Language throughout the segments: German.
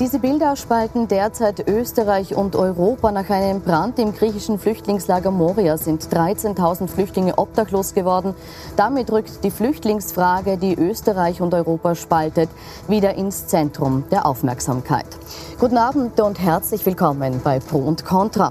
Diese Bilder spalten derzeit Österreich und Europa. Nach einem Brand im griechischen Flüchtlingslager Moria sind 13.000 Flüchtlinge obdachlos geworden. Damit rückt die Flüchtlingsfrage, die Österreich und Europa spaltet, wieder ins Zentrum der Aufmerksamkeit. Guten Abend und herzlich willkommen bei Pro und Contra.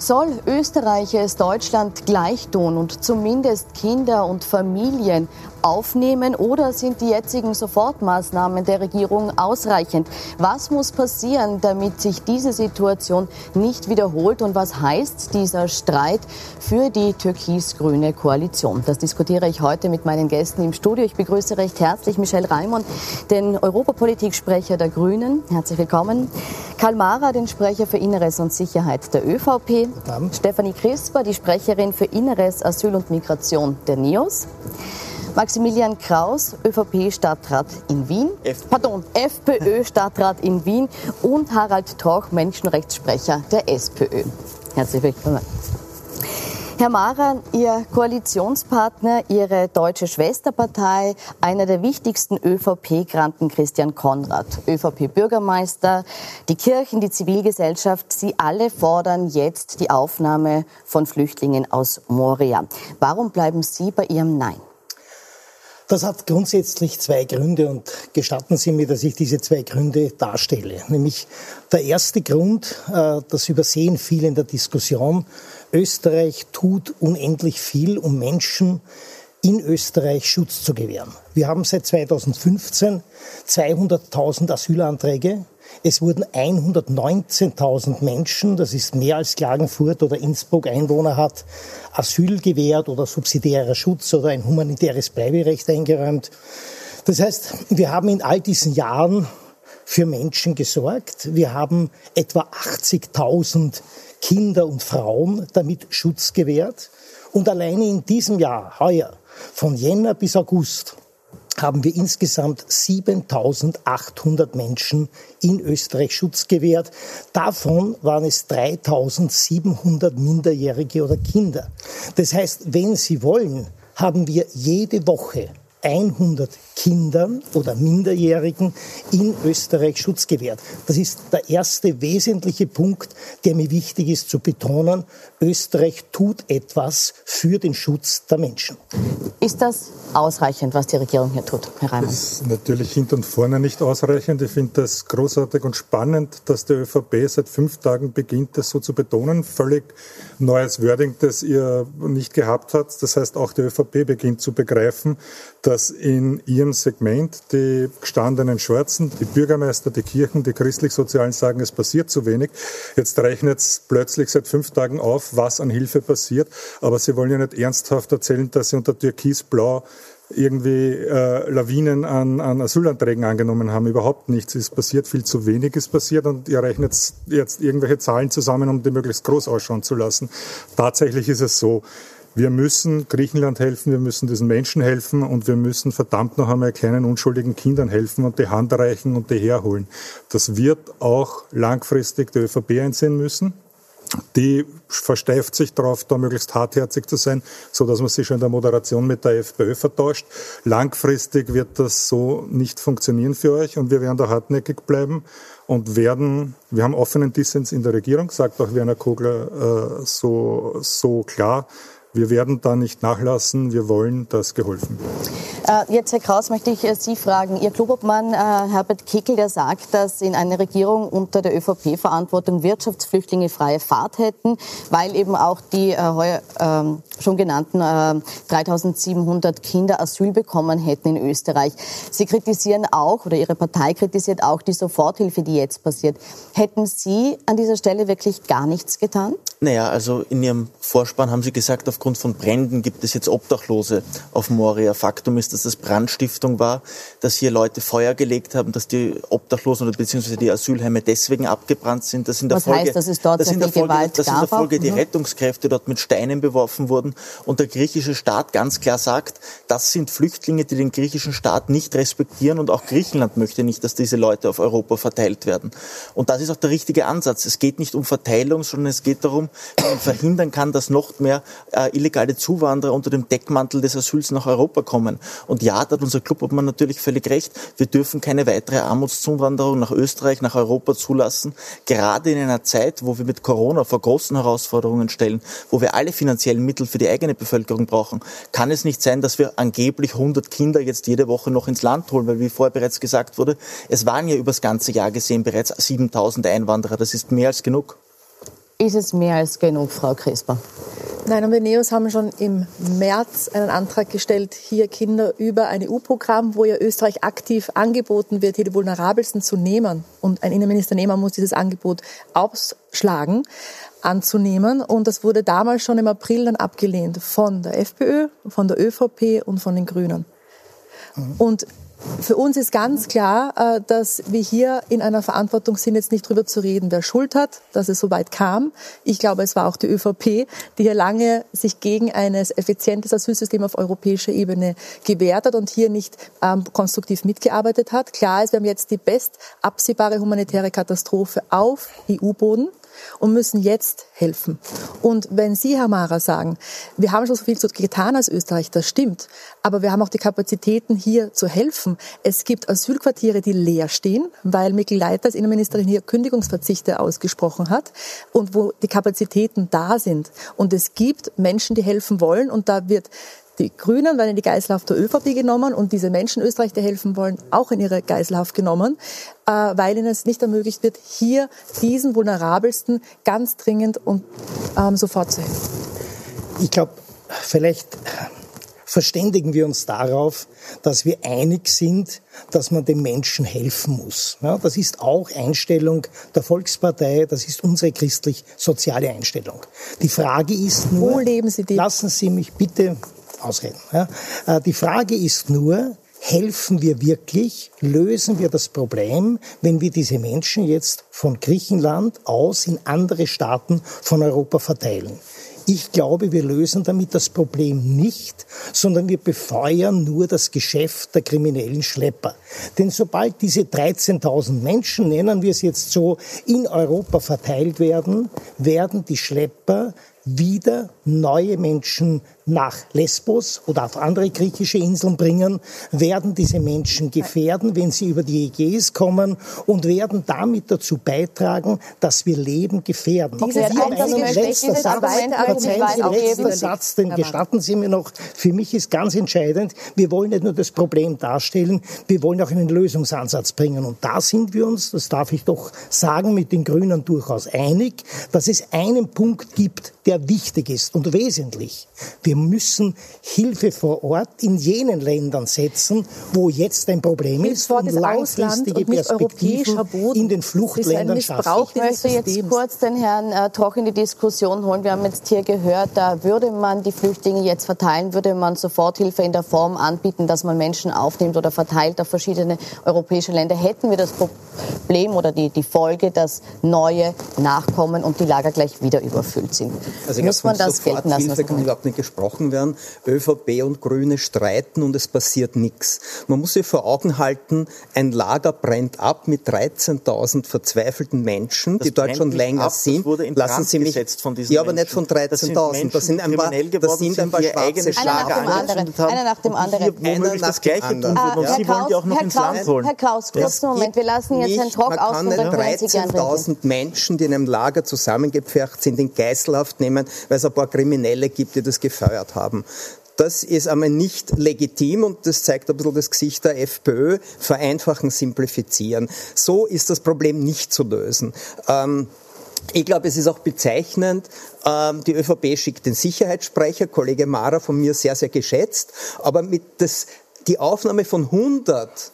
Soll Österreich es Deutschland gleich tun und zumindest Kinder und Familien aufnehmen oder sind die jetzigen Sofortmaßnahmen der Regierung ausreichend? Was muss passieren, damit sich diese Situation nicht wiederholt und was heißt dieser Streit für die türkis-grüne Koalition? Das diskutiere ich heute mit meinen Gästen im Studio. Ich begrüße recht herzlich Michel Raimond, den Europapolitiksprecher der Grünen. Herzlich willkommen. Karl Mara, den Sprecher für Inneres und Sicherheit der ÖVP. Stefanie Crisper, die Sprecherin für Inneres, Asyl und Migration der NIOS. Maximilian Kraus, ÖVP-Stadtrat in Wien. FPÖ. Pardon, FPÖ-Stadtrat in Wien. Und Harald Troch, Menschenrechtssprecher der SPÖ. Herzlich willkommen. Herr Mara, Ihr Koalitionspartner, Ihre deutsche Schwesterpartei, einer der wichtigsten ÖVP-Granten Christian Konrad, ÖVP-Bürgermeister, die Kirchen, die Zivilgesellschaft, Sie alle fordern jetzt die Aufnahme von Flüchtlingen aus Moria. Warum bleiben Sie bei Ihrem Nein? Das hat grundsätzlich zwei Gründe und gestatten Sie mir, dass ich diese zwei Gründe darstelle. Nämlich der erste Grund, äh, das übersehen viele in der Diskussion, Österreich tut unendlich viel, um Menschen in Österreich Schutz zu gewähren. Wir haben seit 2015 200.000 Asylanträge es wurden 119.000 Menschen, das ist mehr als Klagenfurt oder Innsbruck Einwohner hat, Asyl gewährt oder subsidiärer Schutz oder ein humanitäres Bleiberecht eingeräumt. Das heißt, wir haben in all diesen Jahren für Menschen gesorgt. Wir haben etwa 80.000 Kinder und Frauen damit Schutz gewährt. Und alleine in diesem Jahr, heuer, von Jänner bis August, haben wir insgesamt 7800 Menschen in Österreich Schutz gewährt. Davon waren es 3700 Minderjährige oder Kinder. Das heißt, wenn Sie wollen, haben wir jede Woche 100 Kindern oder Minderjährigen in Österreich Schutz gewährt. Das ist der erste wesentliche Punkt, der mir wichtig ist zu betonen. Österreich tut etwas für den Schutz der Menschen. Ist das ausreichend, was die Regierung hier tut, Herr Reimann? Das ist natürlich hinten und vorne nicht ausreichend. Ich finde das großartig und spannend, dass die ÖVP seit fünf Tagen beginnt, das so zu betonen. Völlig neues Wording, das ihr nicht gehabt habt. Das heißt, auch die ÖVP beginnt zu begreifen, dass in ihrem Segment die gestandenen Schwarzen, die Bürgermeister, die Kirchen, die christlich-sozialen sagen, es passiert zu wenig. Jetzt rechnet es plötzlich seit fünf Tagen auf, was an Hilfe passiert. Aber sie wollen ja nicht ernsthaft erzählen, dass sie unter Türkisblau irgendwie äh, Lawinen an, an Asylanträgen angenommen haben. Überhaupt nichts. Es passiert viel zu wenig ist passiert und ihr rechnet jetzt irgendwelche Zahlen zusammen, um die möglichst groß ausschauen zu lassen. Tatsächlich ist es so. Wir müssen Griechenland helfen, wir müssen diesen Menschen helfen und wir müssen verdammt noch einmal kleinen unschuldigen Kindern helfen und die Hand reichen und die herholen. Das wird auch langfristig die ÖVP einsehen müssen die versteift sich darauf, da möglichst hartherzig zu sein, so dass man sich schon in der Moderation mit der FPÖ vertauscht. Langfristig wird das so nicht funktionieren für euch und wir werden da hartnäckig bleiben und werden, wir haben offenen Dissens in der Regierung, sagt auch Werner Kogler äh, so, so klar, wir werden da nicht nachlassen. Wir wollen, dass geholfen wird. Äh, jetzt, Herr Kraus, möchte ich äh, Sie fragen. Ihr Klubobmann äh, Herbert Kickel, der sagt, dass in einer Regierung unter der ÖVP-Verantwortung Wirtschaftsflüchtlinge freie Fahrt hätten, weil eben auch die äh, ähm, schon genannten 3700 Kinder Asyl bekommen hätten in Österreich. Sie kritisieren auch, oder Ihre Partei kritisiert auch die Soforthilfe, die jetzt passiert. Hätten Sie an dieser Stelle wirklich gar nichts getan? Naja, also in Ihrem Vorspann haben Sie gesagt, aufgrund von Bränden gibt es jetzt Obdachlose auf Moria. Faktum ist, dass das Brandstiftung war, dass hier Leute Feuer gelegt haben, dass die Obdachlosen oder beziehungsweise die Asylheime deswegen abgebrannt sind. Dass in der Was Folge, heißt, dass es dort dass in der Folge, Gewalt dass in der Folge die Mhm. Rettungskräfte dort mit Steinen beworfen wurden und der griechische Staat ganz klar sagt, das sind Flüchtlinge, die den griechischen Staat nicht respektieren und auch Griechenland möchte nicht, dass diese Leute auf Europa verteilt werden. Und das ist auch der richtige Ansatz. Es geht nicht um Verteilung, sondern es geht darum, haben, man verhindern kann, dass noch mehr äh, illegale Zuwanderer unter dem Deckmantel des Asyls nach Europa kommen. Und ja, da hat unser Clubobmann natürlich völlig recht. Wir dürfen keine weitere Armutszuwanderung nach Österreich, nach Europa zulassen. Gerade in einer Zeit, wo wir mit Corona vor großen Herausforderungen stellen, wo wir alle finanziellen Mittel für die eigene Bevölkerung brauchen, kann es nicht sein, dass wir angeblich 100 Kinder jetzt jede Woche noch ins Land holen, weil wie vorher bereits gesagt wurde, es waren ja übers ganze Jahr gesehen bereits 7000 Einwanderer. Das ist mehr als genug. Ist es mehr als genug, Frau Crisper? Nein, und wir Neos haben schon im März einen Antrag gestellt, hier Kinder über ein EU-Programm, wo ja Österreich aktiv angeboten wird, hier die Vulnerabelsten zu nehmen. Und ein Innenminister Nehmer muss dieses Angebot ausschlagen, anzunehmen. Und das wurde damals schon im April dann abgelehnt von der FPÖ, von der ÖVP und von den Grünen. Mhm. Und für uns ist ganz klar, äh, dass wir hier in einer Verantwortung sind, jetzt nicht darüber zu reden, wer Schuld hat, dass es so weit kam. Ich glaube, es war auch die ÖVP, die hier lange sich gegen ein effizientes Asylsystem auf europäischer Ebene gewehrt hat und hier nicht ähm, konstruktiv mitgearbeitet hat. Klar ist, wir haben jetzt die best absehbare humanitäre Katastrophe auf EU-Boden und müssen jetzt helfen. Und wenn Sie, Herr Mara, sagen, wir haben schon so viel getan als Österreich, das stimmt, aber wir haben auch die Kapazitäten, hier zu helfen. Es gibt Asylquartiere, die leer stehen, weil Mikkel Leiter als Innenministerin hier Kündigungsverzichte ausgesprochen hat und wo die Kapazitäten da sind. Und es gibt Menschen, die helfen wollen und da wird die Grünen werden in die Geiselhaft der ÖVP genommen und diese Menschen Österreich, die helfen wollen, auch in ihre Geiselhaft genommen, äh, weil ihnen es nicht ermöglicht wird, hier diesen Vulnerabelsten ganz dringend und ähm, sofort zu helfen. Ich glaube, vielleicht verständigen wir uns darauf, dass wir einig sind, dass man den Menschen helfen muss. Ja, das ist auch Einstellung der Volkspartei, das ist unsere christlich-soziale Einstellung. Die Frage ist nur, Wo leben Sie die? lassen Sie mich bitte ausreden. Ja. Äh, die Frage ist nur, helfen wir wirklich, lösen wir das Problem, wenn wir diese Menschen jetzt von Griechenland aus in andere Staaten von Europa verteilen. Ich glaube, wir lösen damit das Problem nicht, sondern wir befeuern nur das Geschäft der kriminellen Schlepper. Denn sobald diese 13.000 Menschen, nennen wir es jetzt so, in Europa verteilt werden, werden die Schlepper wieder neue Menschen nach Lesbos oder auf andere griechische Inseln bringen, werden diese Menschen gefährden, wenn sie über die Ägäis kommen und werden damit dazu beitragen, dass wir Leben gefährden. Okay, ein letzter Satz, verzeihen Sie, letzter Satz, den gestatten Sie mir noch. Für mich ist ganz entscheidend, wir wollen nicht nur das Problem darstellen, wir wollen auch einen Lösungsansatz bringen. Und da sind wir uns, das darf ich doch sagen, mit den Grünen durchaus einig, dass es einen Punkt gibt, der wichtig ist und wesentlich. Wir müssen Hilfe vor Ort in jenen Ländern setzen, wo jetzt ein Problem ist und langfristige Perspektiven in den Fluchtländern schaffen. Ich möchte jetzt kurz den Herrn äh, Troch in die Diskussion holen. Wir haben jetzt hier gehört, da würde man die Flüchtlinge jetzt verteilen, würde man Soforthilfe in der Form anbieten, dass man Menschen aufnimmt oder verteilt auf verschiedene europäische Länder. Hätten wir das Problem oder die, die Folge, dass neue nachkommen und die Lager gleich wieder überfüllt sind. Also Muss man das gelten lassen? Hilfe kann überhaupt nicht gesprochen werden. ÖVP und Grüne streiten und es passiert nichts. Man muss sich vor Augen halten, ein Lager brennt ab mit 13.000 verzweifelten Menschen, das die dort schon länger ab, sind. Lassen Sie mich von diesen Ja, aber nicht von 13.000. Das sind ein paar, das sind ein paar schwarze Schlager. Einer nach dem anderen. Einer nach tun würden. Und Sie wollen die auch noch ins Land holen. Herr Kraus, kurzen Moment. Wir lassen jetzt Herrn Trock aus. Nicht 13.000 Menschen, die in einem Lager zusammengepfercht sind, in Geiselhaft nehmen, weil es ein paar Kriminelle gibt, die das gefeuert haben. Das ist einmal nicht legitim und das zeigt ein bisschen das Gesicht der FPÖ. Vereinfachen, simplifizieren. So ist das Problem nicht zu lösen. Ähm, ich glaube, es ist auch bezeichnend, ähm, die ÖVP schickt den Sicherheitssprecher, Kollege Mara von mir sehr, sehr geschätzt, aber mit das, die Aufnahme von 100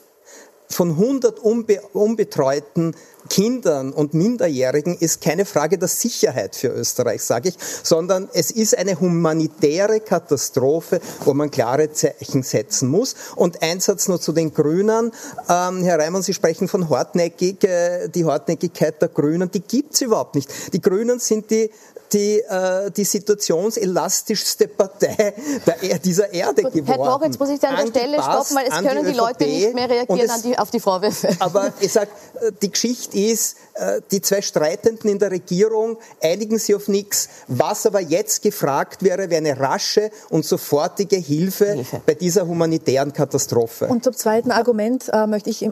von 100 unbe unbetreuten Kindern und Minderjährigen ist keine Frage der Sicherheit für Österreich, sage ich, sondern es ist eine humanitäre Katastrophe, wo man klare Zeichen setzen muss. Und ein Satz nur zu den Grünen. Ähm, Herr Reimann, Sie sprechen von hartnäckig. Äh, die Hartnäckigkeit der Grünen, die gibt's überhaupt nicht. Die Grünen sind die die, äh, die situationselastischste Partei der, dieser Erde Gut, geworden. Herr Troch, jetzt muss ich Sie an der Stelle stoppen, weil es können die, die Leute nicht mehr reagieren es, die, auf die Vorwürfe. Aber ich sage, äh, die Geschichte ist, äh, die zwei Streitenden in der Regierung einigen sich auf nichts. Was aber jetzt gefragt wäre, wäre eine rasche und sofortige Hilfe, Hilfe. bei dieser humanitären Katastrophe. Und zum zweiten Argument äh, möchte ich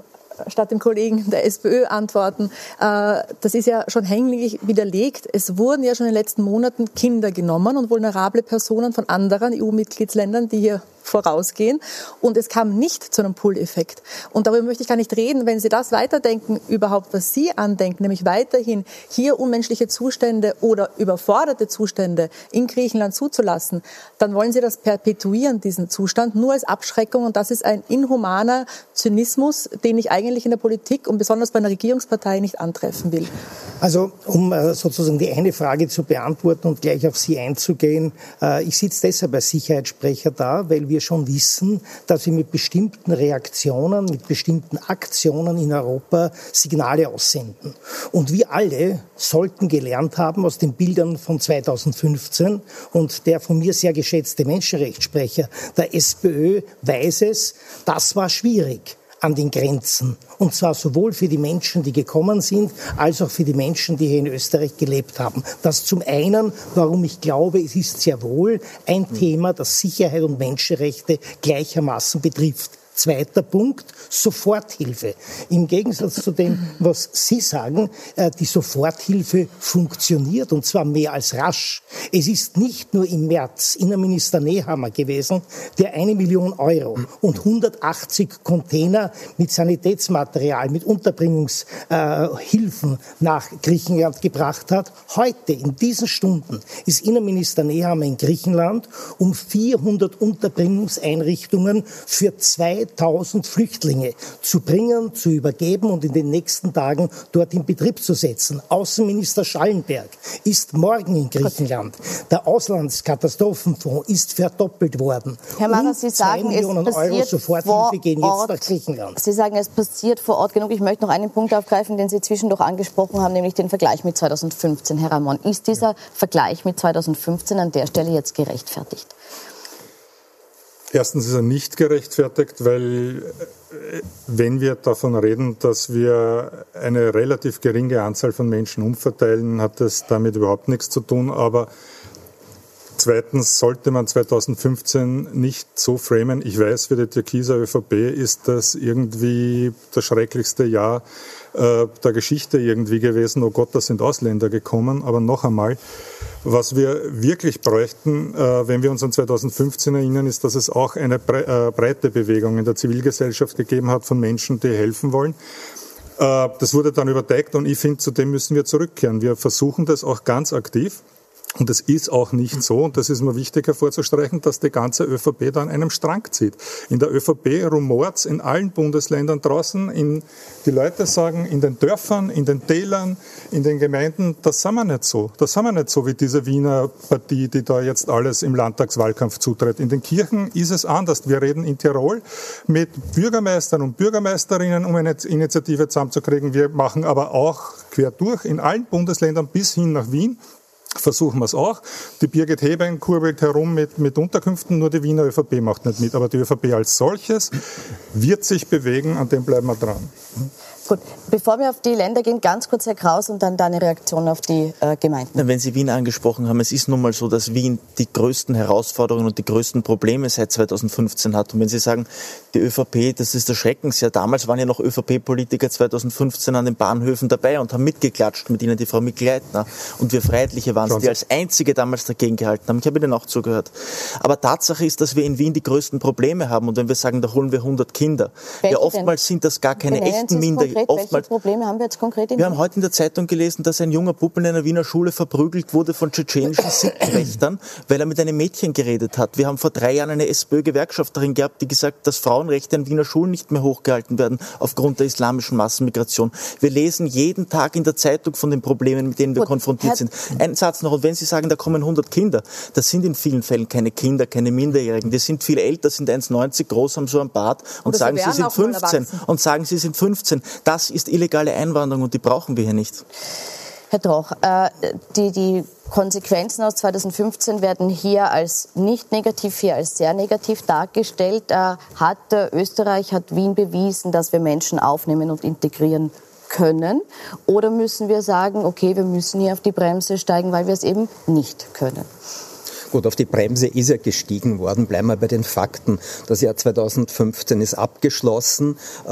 statt dem Kollegen der SPÖ antworten. Äh, das ist ja schon hänglich widerlegt. Es wurden ja schon in den letzten Monaten Kinder genommen und vulnerable Personen von anderen EU-Mitgliedsländern, die hier vorausgehen. Und es kam nicht zu einem Pull-Effekt. Und darüber möchte ich gar nicht reden. Wenn Sie das weiterdenken, überhaupt, was Sie andenken, nämlich weiterhin hier unmenschliche Zustände oder überforderte Zustände in Griechenland zuzulassen, dann wollen Sie das perpetuieren, diesen Zustand, nur als Abschreckung. Und das ist ein inhumaner Zynismus, den ich eigentlich in der Politik und besonders bei einer Regierungspartei nicht antreffen will. Also, um äh, sozusagen die eine Frage zu beantworten und gleich auf Sie einzugehen, äh, ich sitze deshalb als Sicherheitssprecher da, weil wir schon wissen, dass wir mit bestimmten Reaktionen, mit bestimmten Aktionen in Europa Signale aussenden. Und wir alle sollten gelernt haben aus den Bildern von 2015 und der von mir sehr geschätzte Menschenrechtssprecher der SPÖ weiß es, das war schwierig an den Grenzen. Und zwar sowohl für die Menschen, die gekommen sind, als auch für die Menschen, die hier in Österreich gelebt haben. Das zum einen, warum ich glaube, es ist sehr wohl ein Thema, das Sicherheit und Menschenrechte gleichermaßen betrifft. Zweiter Punkt, Soforthilfe. Im Gegensatz zu dem, was Sie sagen, äh, die Soforthilfe funktioniert und zwar mehr als rasch. Es ist nicht nur im März Innenminister Nehammer gewesen, der eine Million Euro und 180 Container mit Sanitätsmaterial, mit Unterbringungshilfen nach Griechenland gebracht hat. Heute, in diesen Stunden, ist Innenminister Nehammer in Griechenland, um 400 Unterbringungseinrichtungen für zwei 3000 Flüchtlinge zu bringen, zu übergeben und in den nächsten Tagen dort in Betrieb zu setzen. Außenminister Schallenberg ist morgen in Griechenland. Der Auslandskatastrophenfonds ist verdoppelt worden. Herr Mara, Sie sagen, Millionen es passiert Euro Soforthilfe gehen jetzt nach Griechenland. Sie sagen, es passiert vor Ort genug. Ich möchte noch einen Punkt aufgreifen, den Sie zwischendurch angesprochen haben, nämlich den Vergleich mit 2015. Herr Ramon, ist dieser Vergleich mit 2015 an der Stelle jetzt gerechtfertigt? Erstens ist er nicht gerechtfertigt, weil äh, wenn wir davon reden, dass wir eine relativ geringe Anzahl von Menschen umverteilen, hat das damit überhaupt nichts zu tun. Aber zweitens sollte man 2015 nicht so framen. Ich weiß, für die Türkiser ÖVP ist das irgendwie das schrecklichste Jahr äh, der Geschichte irgendwie gewesen. Oh Gott, da sind Ausländer gekommen. Aber noch einmal, was wir wirklich bräuchten, äh, wenn wir uns an 2015 erinnern, ist, dass es auch eine äh, breite Bewegung in der Zivilgesellschaft gegeben hat von Menschen, die helfen wollen. Äh, das wurde dann überdeckt und ich finde, zu dem müssen wir zurückkehren. Wir versuchen das auch ganz aktiv. Und es ist auch nicht so, und das ist mir wichtig hervorzustreichen, dass die ganze ÖVP da an einem Strang zieht. In der ÖVP rumort in allen Bundesländern draußen. In, die Leute sagen, in den Dörfern, in den Tälern, in den Gemeinden, das sind wir nicht so. Das sind wir nicht so wie diese Wiener Partie, die da jetzt alles im Landtagswahlkampf zutritt. In den Kirchen ist es anders. Wir reden in Tirol mit Bürgermeistern und Bürgermeisterinnen, um eine Initiative zusammenzukriegen. Wir machen aber auch quer durch in allen Bundesländern bis hin nach Wien versuchen wir es auch. Die Birgit Heben kurbelt herum mit, mit Unterkünften, nur die Wiener ÖVP macht nicht mit. Aber die ÖVP als solches wird sich bewegen, an dem bleiben wir dran. Gut, bevor wir auf die Länder gehen, ganz kurz Herr Kraus und dann deine Reaktion auf die äh, Gemeinden. Wenn Sie Wien angesprochen haben, es ist nun mal so, dass Wien die größten Herausforderungen und die größten Probleme seit 2015 hat. Und wenn Sie sagen, die ÖVP, das ist der Schreckensjahr. Damals waren ja noch ÖVP-Politiker 2015 an den Bahnhöfen dabei und haben mitgeklatscht mit ihnen, die Frau Mikleitner. Und wir Freiheitliche waren es, die als einzige damals dagegen gehalten haben. Ich habe Ihnen auch zugehört. Aber Tatsache ist, dass wir in Wien die größten Probleme haben. Und wenn wir sagen, da holen wir 100 Kinder, Welche ja oftmals denn? sind das gar keine echten Minderjährigen konkret? Oftmals, Welche Probleme haben wir jetzt konkret? In wir haben heute in der Zeitung gelesen, dass ein junger Bub in einer Wiener Schule verprügelt wurde von tschetschenischen Sittenwächtern, weil er mit einem Mädchen geredet hat. Wir haben vor drei Jahren eine SPÖ-Gewerkschafterin gehabt, die gesagt, dass Frauenrechte in Wiener Schulen nicht mehr hochgehalten werden aufgrund der islamischen Massenmigration. Wir lesen jeden Tag in der Zeitung von den Problemen, mit denen wir Gut, konfrontiert sind. Ein Satz noch. Und wenn Sie sagen, da kommen 100 Kinder, das sind in vielen Fällen keine Kinder, keine Minderjährigen. Die sind viel älter, sind 1,90 groß, haben so ein Bart und sagen, sie sind 15 und sagen, sie sind 15. Das ist illegale Einwanderung und die brauchen wir hier nicht. Herr Troch, äh, die, die Konsequenzen aus 2015 werden hier als nicht negativ, hier als sehr negativ dargestellt. Äh, hat Österreich, hat Wien bewiesen, dass wir Menschen aufnehmen und integrieren können? Oder müssen wir sagen, okay, wir müssen hier auf die Bremse steigen, weil wir es eben nicht können? Gut, auf die Bremse ist ja gestiegen worden. Bleiben wir bei den Fakten. Das Jahr 2015 ist abgeschlossen. Äh,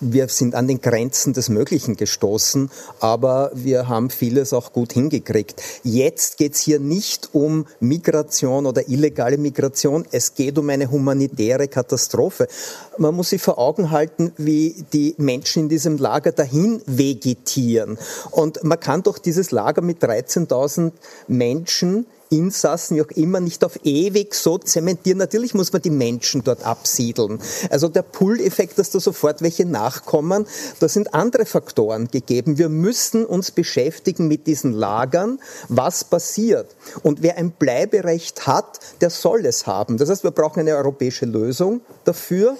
wir sind an den Grenzen des Möglichen gestoßen, aber wir haben vieles auch gut hingekriegt. Jetzt geht es hier nicht um Migration oder illegale Migration. Es geht um eine humanitäre Katastrophe. Man muss sich vor Augen halten, wie die Menschen in diesem Lager dahin vegetieren. Und man kann doch dieses Lager mit 13.000 Menschen Insassen, wie auch immer, nicht auf ewig so zementieren. Natürlich muss man die Menschen dort absiedeln. Also der Pull-Effekt, dass da sofort welche nachkommen, da sind andere Faktoren gegeben. Wir müssen uns beschäftigen mit diesen Lagern, was passiert. Und wer ein Bleiberecht hat, der soll es haben. Das heißt, wir brauchen eine europäische Lösung dafür.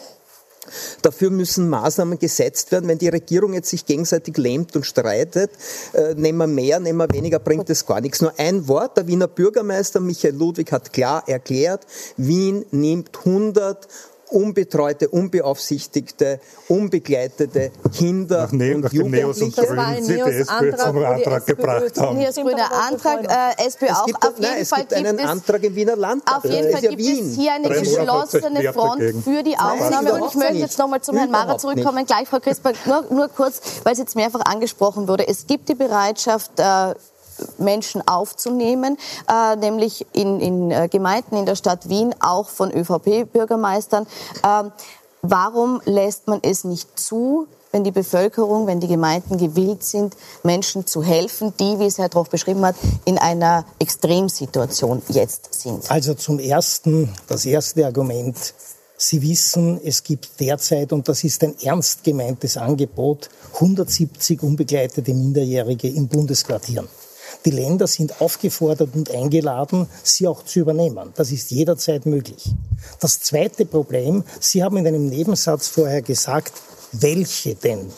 Dafür müssen Maßnahmen gesetzt werden. Wenn die Regierung jetzt sich gegenseitig lähmt und streitet, äh, nehmen wir mehr, nehmen wir weniger, bringt es gar nichts. Nur ein Wort, der Wiener Bürgermeister Michael Ludwig hat klar erklärt, Wien nimmt 100 unbetreute, unbeaufsichtigte, unbegleitete Kinder nach ne und Jugendliche. Das war ein Neos die Antrag, Antrag gebracht haben. Neos Grüne Antrag, äh, SPÖ auch. Gibt, auf jeden nein, es Fall gibt einen Antrag im Wiener Landtag. Auf jeden Fall gibt Wien. es hier eine geschlossene Front für die Aufnahme. Und ich möchte jetzt nochmal zum Herrn Mara zurückkommen. Nicht. Gleich, Frau Crisper, nur, nur kurz, weil es jetzt mehrfach angesprochen wurde. Es gibt die Bereitschaft, äh, Menschen aufzunehmen, äh, nämlich in, in äh, Gemeinden in der Stadt Wien, auch von ÖVP-Bürgermeistern. Äh, warum lässt man es nicht zu, wenn die Bevölkerung, wenn die Gemeinden gewillt sind, Menschen zu helfen, die, wie es Herr Troff beschrieben hat, in einer Extremsituation jetzt sind? Also zum Ersten, das erste Argument. Sie wissen, es gibt derzeit, und das ist ein ernst gemeintes Angebot, 170 unbegleitete Minderjährige in Bundesquartieren. Die Länder sind aufgefordert und eingeladen, sie auch zu übernehmen. Das ist jederzeit möglich. Das zweite Problem, Sie haben in einem Nebensatz vorher gesagt, welche denn?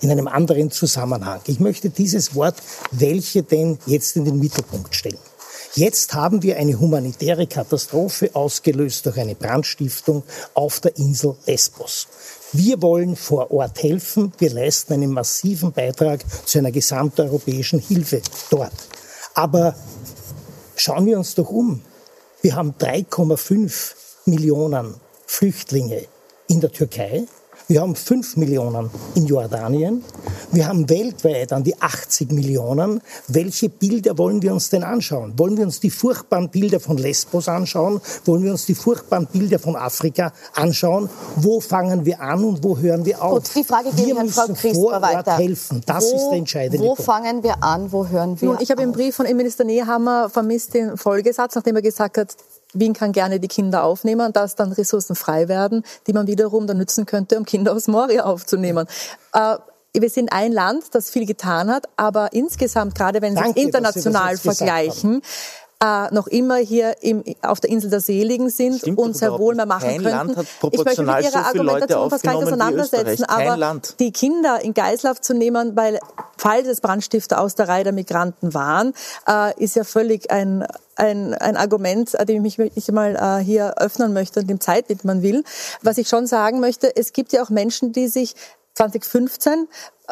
In einem anderen Zusammenhang. Ich möchte dieses Wort welche denn jetzt in den Mittelpunkt stellen. Jetzt haben wir eine humanitäre Katastrophe ausgelöst durch eine Brandstiftung auf der Insel Lesbos. Wir wollen vor Ort helfen. Wir leisten einen massiven Beitrag zu einer gesamteuropäischen Hilfe dort. Aber schauen wir uns doch um. Wir haben 3,5 Millionen Flüchtlinge in der Türkei. Wir haben 5 Millionen in Jordanien. Wir haben weltweit an die 80 Millionen. Welche Bilder wollen wir uns denn anschauen? Wollen wir uns die furchtbaren Bilder von Lesbos anschauen? Wollen wir uns die furchtbaren Bilder von Afrika anschauen? Wo fangen wir an und wo hören wir auf? Gut, die Frage gebe wir Frau vor weiter. helfen. Das wo, ist der entscheidende Wo Punkt. fangen wir an? Wo hören wir Nun, Ich habe im Brief von Innenminister Nehammer vermisst den Folgesatz, nachdem er gesagt hat, Wien kann gerne die Kinder aufnehmen, dass dann Ressourcen frei werden, die man wiederum dann nützen könnte, um Kinder aus Moria aufzunehmen. Äh, wir sind ein Land, das viel getan hat, aber insgesamt, gerade wenn Sie es international vergleichen, äh, noch immer hier im, auf der Insel der Seligen sind Stimmt und sehr wohl mehr machen Kein könnten. Land hat ich möchte mit Ihrer so Argumentation fast gar nicht auseinandersetzen, aber die Kinder in Geislauf zu nehmen, weil falls es Brandstifter aus der Reihe der Migranten waren, äh, ist ja völlig ein ein, ein Argument, dem ich mich mal äh, hier öffnen möchte und dem Zeit widmen will. Was ich schon sagen möchte, es gibt ja auch Menschen, die sich 2015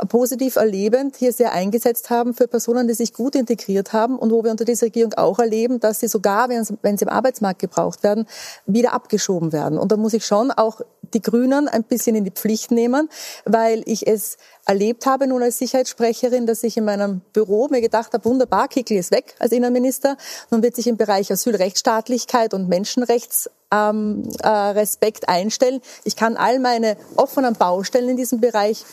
positiv erlebend hier sehr eingesetzt haben für Personen, die sich gut integriert haben und wo wir unter dieser Regierung auch erleben, dass sie sogar, wenn sie im Arbeitsmarkt gebraucht werden, wieder abgeschoben werden. Und da muss ich schon auch die Grünen ein bisschen in die Pflicht nehmen, weil ich es erlebt habe nun als Sicherheitssprecherin, dass ich in meinem Büro mir gedacht habe, wunderbar, Kickl ist weg als Innenminister. Nun wird sich im Bereich Asylrechtsstaatlichkeit und Menschenrechts ähm, äh, Respekt einstellen. Ich kann all meine offenen Baustellen in diesem Bereich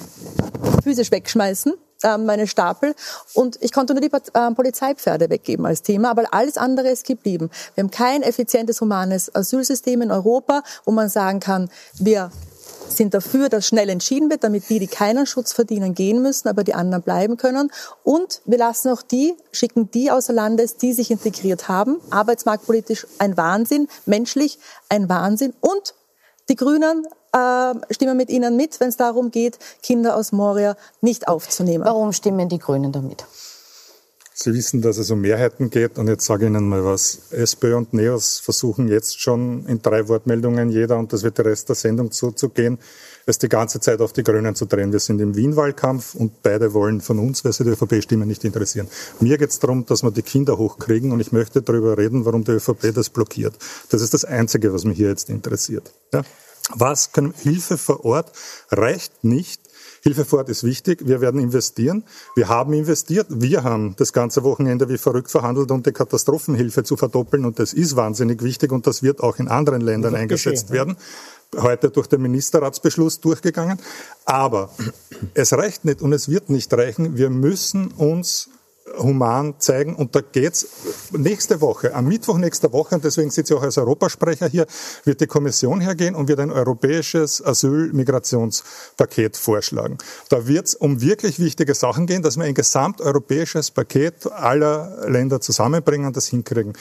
physisch wegschmeißen ähm, meine Stapel und ich konnte nur die äh, Polizeipferde weggeben als Thema, aber alles andere ist geblieben. Wir haben kein effizientes humanes Asylsystem in Europa, wo man sagen kann, wir sind dafür, dass schnell entschieden wird, damit die, die keinen Schutz verdienen, gehen müssen, aber die anderen bleiben können. Und wir lassen auch die, schicken die außer Landes, die sich integriert haben. Arbeitsmarktpolitisch ein Wahnsinn, menschlich ein Wahnsinn. Und die Grünen äh, stimmen mit Ihnen mit, wenn es darum geht, Kinder aus Moria nicht aufzunehmen. Warum stimmen die Grünen damit? Sie wissen, dass es um Mehrheiten geht und jetzt sage ich Ihnen mal was. SPÖ und NEOS versuchen jetzt schon in drei Wortmeldungen jeder, und das wird der Rest der Sendung zuzugehen, es die ganze Zeit auf die Grünen zu drehen. Wir sind im Wien-Wahlkampf und beide wollen von uns, weil sie die ÖVP-Stimmen nicht interessieren. Mir geht es darum, dass wir die Kinder hochkriegen und ich möchte darüber reden, warum die ÖVP das blockiert. Das ist das Einzige, was mich hier jetzt interessiert. Ja? Was können Hilfe vor Ort reicht nicht, Hilfe vor Ort ist wichtig. Wir werden investieren. Wir haben investiert. Wir haben das ganze Wochenende wie verrückt verhandelt, um die Katastrophenhilfe zu verdoppeln. Und das ist wahnsinnig wichtig. Und das wird auch in anderen Ländern eingesetzt geschehen, werden. Heute durch den Ministerratsbeschluss durchgegangen. Aber es reicht nicht und es wird nicht reichen. Wir müssen uns human zeigen. Und da geht's nächste Woche, am Mittwoch nächster Woche, und deswegen sitze ich auch als Europasprecher hier, wird die Kommission hergehen und wird ein europäisches Asyl-Migrationspaket vorschlagen. Da wird es um wirklich wichtige Sachen gehen, dass wir ein gesamteuropäisches Paket aller Länder zusammenbringen und das hinkriegen.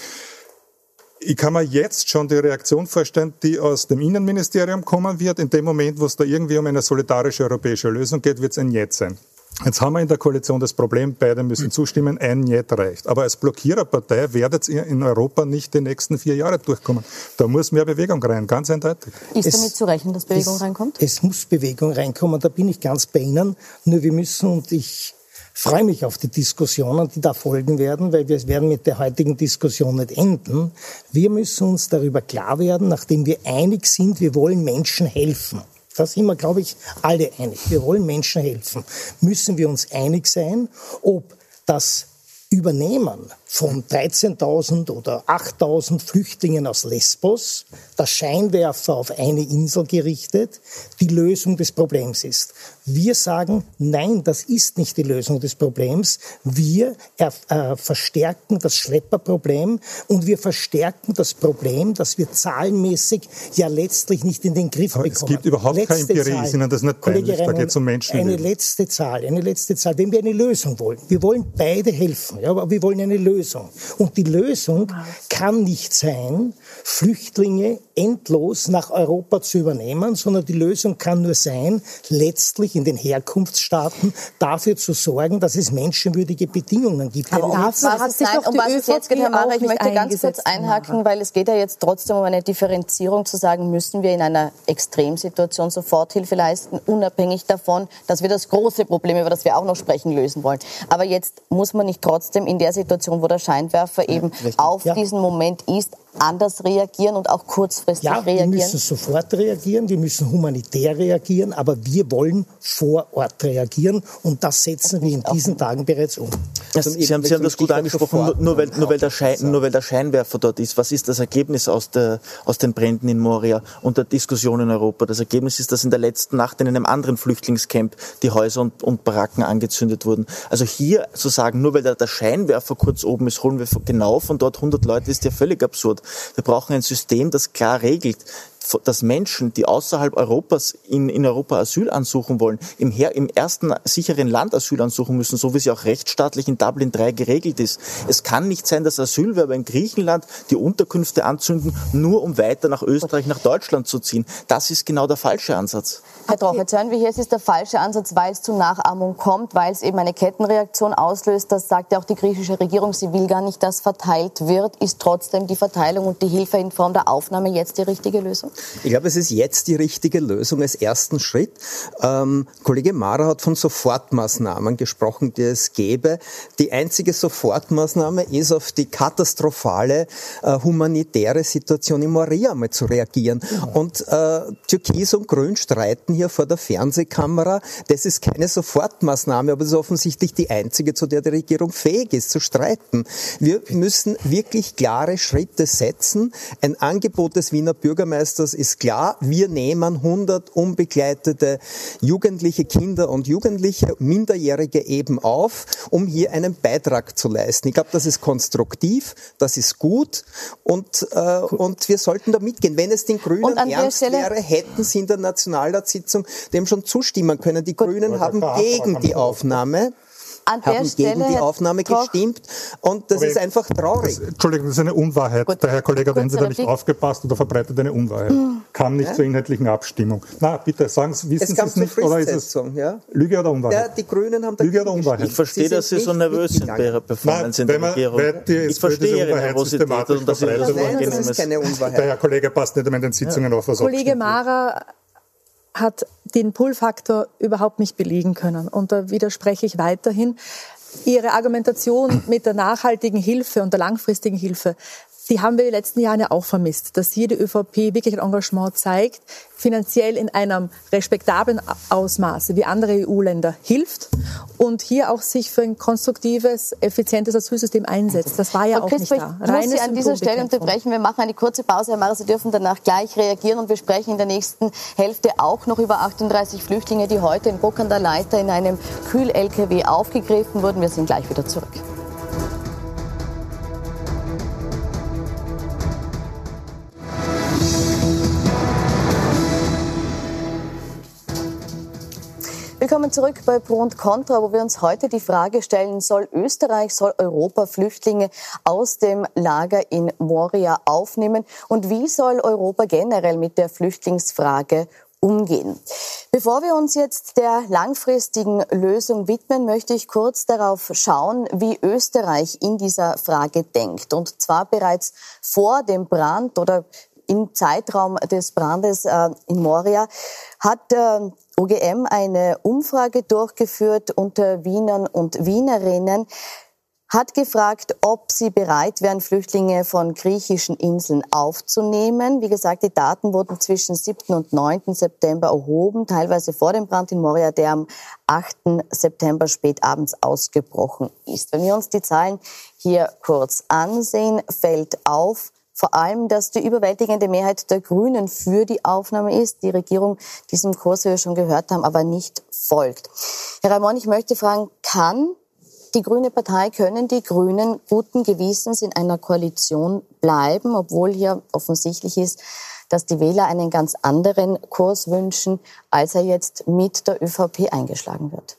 Ich kann mir jetzt schon die Reaktion vorstellen, die aus dem Innenministerium kommen wird. In dem Moment, wo es da irgendwie um eine solidarische europäische Lösung geht, wird es ein Jetzt sein. Jetzt haben wir in der Koalition das Problem, beide müssen zustimmen, ein Niet reicht. Aber als Blockiererpartei werdet ihr in Europa nicht die nächsten vier Jahre durchkommen. Da muss mehr Bewegung rein, ganz eindeutig. Ist es, damit zu rechnen, dass Bewegung es, reinkommt? Es muss Bewegung reinkommen, da bin ich ganz bei Ihnen. Nur wir müssen, und ich freue mich auf die Diskussionen, die da folgen werden, weil wir werden mit der heutigen Diskussion nicht enden. Wir müssen uns darüber klar werden, nachdem wir einig sind, wir wollen Menschen helfen da sind wir, glaube ich, alle einig. Wir wollen Menschen helfen. Müssen wir uns einig sein, ob das Übernehmen von 13.000 oder 8.000 Flüchtlingen aus Lesbos, der Scheinwerfer auf eine Insel gerichtet, die Lösung des Problems ist. Wir sagen, nein, das ist nicht die Lösung des Problems. Wir äh, verstärken das Schlepperproblem und wir verstärken das Problem, dass wir zahlenmäßig ja letztlich nicht in den Griff bekommen. Es gibt überhaupt letzte keine Empirie, Zahl, Ihnen das nicht peinlich, da geht es um Menschen. Eine letzte Zahl, eine letzte Zahl. Wenn wir eine Lösung wollen, wir wollen beide helfen, ja, aber wir wollen eine Lösung. Und die Lösung kann nicht sein, Flüchtlinge endlos nach Europa zu übernehmen, sondern die Lösung kann nur sein, letztlich in den Herkunftsstaaten dafür zu sorgen, dass es menschenwürdige Bedingungen gibt. Aber um was, was, nein, um was es jetzt geht, Herr Mara, ich möchte ganz kurz einhaken, weil es geht ja jetzt trotzdem um eine Differenzierung zu sagen, müssen wir in einer Extremsituation Soforthilfe leisten, unabhängig davon, dass wir das große Problem, über das wir auch noch sprechen, lösen wollen. Aber jetzt muss man nicht trotzdem in der Situation, wo der Scheinwerfer eben ja, auf ja. diesen Moment ist, anders reagieren und auch kurzfristig ja, reagieren? Wir müssen sofort reagieren, wir müssen humanitär reagieren, aber wir wollen vor Ort reagieren und das setzen wir in diesen Tagen bereits um. Also Sie, haben, Sie haben das gut angesprochen, nur, nur, weil, nur, weil der Schein, nur weil der Scheinwerfer dort ist. Was ist das Ergebnis aus, der, aus den Bränden in Moria und der Diskussion in Europa? Das Ergebnis ist, dass in der letzten Nacht in einem anderen Flüchtlingscamp die Häuser und, und Baracken angezündet wurden. Also hier zu sagen, nur weil der, der Scheinwerfer kurz oben ist, holen wir genau von dort 100 Leute, ist ja völlig absurd. Wir brauchen ein System, das klar regelt, dass Menschen, die außerhalb Europas in, in Europa Asyl ansuchen wollen, im, Her im ersten sicheren Land Asyl ansuchen müssen, so wie es ja auch rechtsstaatlich in Dublin 3 geregelt ist. Es kann nicht sein, dass Asylwerber in Griechenland die Unterkünfte anzünden, nur um weiter nach Österreich, nach Deutschland zu ziehen. Das ist genau der falsche Ansatz. Herr Troch, jetzt hören wir hier, es ist der falsche Ansatz, weil es zu Nachahmung kommt, weil es eben eine Kettenreaktion auslöst. Das sagt ja auch die griechische Regierung. Sie will gar nicht, dass verteilt wird. Ist trotzdem die Verteilung und die Hilfe in Form der Aufnahme jetzt die richtige Lösung? Ich glaube, es ist jetzt die richtige Lösung als ersten Schritt. Ähm, Kollege Mara hat von Sofortmaßnahmen gesprochen, die es gäbe. Die einzige Sofortmaßnahme ist, auf die katastrophale äh, humanitäre Situation in Moria mal zu reagieren. Ja. Und äh, Türkis und Grün streiten hier vor der Fernsehkamera. Das ist keine Sofortmaßnahme, aber es ist offensichtlich die einzige, zu der die Regierung fähig ist, zu streiten. Wir müssen wirklich klare Schritte setzen. Ein Angebot des Wiener Bürgermeisters ist klar, wir nehmen 100 unbegleitete jugendliche Kinder und Jugendliche, Minderjährige eben auf, um hier einen Beitrag zu leisten. Ich glaube, das ist konstruktiv, das ist gut und, äh, und wir sollten da mitgehen. Wenn es den Grünen ernst wäre, hätten sie in der Nationalratssitzung dem schon zustimmen können. Die Grünen haben gegen die Aufnahme an haben Stelle, gegen die Aufnahme gestimmt und das ist einfach traurig. Das, Entschuldigung, das ist eine Unwahrheit. Gut, der Herr Kollege hat entweder nicht aufgepasst oder verbreitet eine Unwahrheit. Hm. kam nicht ja? zur inhaltlichen Abstimmung. Na, bitte sagen Sie, wissen Sie es nicht oder ist es ja? Lüge oder Unwahrheit? Ja, die Grünen haben Lüge oder Unwahrheit? Ich verstehe, dass Sie so nervös sind bei Ihrer Performance Nein, in der Regierung. ich verstehe Ihre Nervosität und dass Ihnen das unangenehm ist. Der Herr Kollege passt nicht immer in den Sitzungen auf, was Kollege Mara hat den Pull-Faktor überhaupt nicht belegen können. Und da widerspreche ich weiterhin. Ihre Argumentation mit der nachhaltigen Hilfe und der langfristigen Hilfe die haben wir die letzten Jahre ja auch vermisst, dass hier die ÖVP wirklich ein Engagement zeigt, finanziell in einem respektablen Ausmaße wie andere EU-Länder hilft und hier auch sich für ein konstruktives, effizientes Asylsystem einsetzt. Das war ja Frau auch Christoph, nicht da. Ich muss Sie an dieser Stelle unterbrechen. Wir machen eine kurze Pause, Herr Mara. Sie dürfen danach gleich reagieren und wir sprechen in der nächsten Hälfte auch noch über 38 Flüchtlinge, die heute in Bruck an der Leiter in einem Kühl-LKW aufgegriffen wurden. Wir sind gleich wieder zurück. Willkommen zurück bei Pro und Contra, wo wir uns heute die Frage stellen, soll Österreich, soll Europa Flüchtlinge aus dem Lager in Moria aufnehmen und wie soll Europa generell mit der Flüchtlingsfrage umgehen. Bevor wir uns jetzt der langfristigen Lösung widmen, möchte ich kurz darauf schauen, wie Österreich in dieser Frage denkt. Und zwar bereits vor dem Brand oder im Zeitraum des Brandes äh, in Moria hat äh, OGM eine Umfrage durchgeführt unter Wienern und Wienerinnen, hat gefragt, ob sie bereit wären, Flüchtlinge von griechischen Inseln aufzunehmen. Wie gesagt, die Daten wurden zwischen 7. und 9. September erhoben, teilweise vor dem Brand in Moria, der am 8. September spät abends ausgebrochen ist. Wenn wir uns die Zahlen hier kurz ansehen, fällt auf, vor allem, dass die überwältigende Mehrheit der Grünen für die Aufnahme ist. Die Regierung diesem Kurs, wie wir schon gehört haben, aber nicht folgt. Herr Raimon, ich möchte fragen, kann die Grüne Partei, können die Grünen guten Gewissens in einer Koalition bleiben, obwohl hier offensichtlich ist, dass die Wähler einen ganz anderen Kurs wünschen, als er jetzt mit der ÖVP eingeschlagen wird?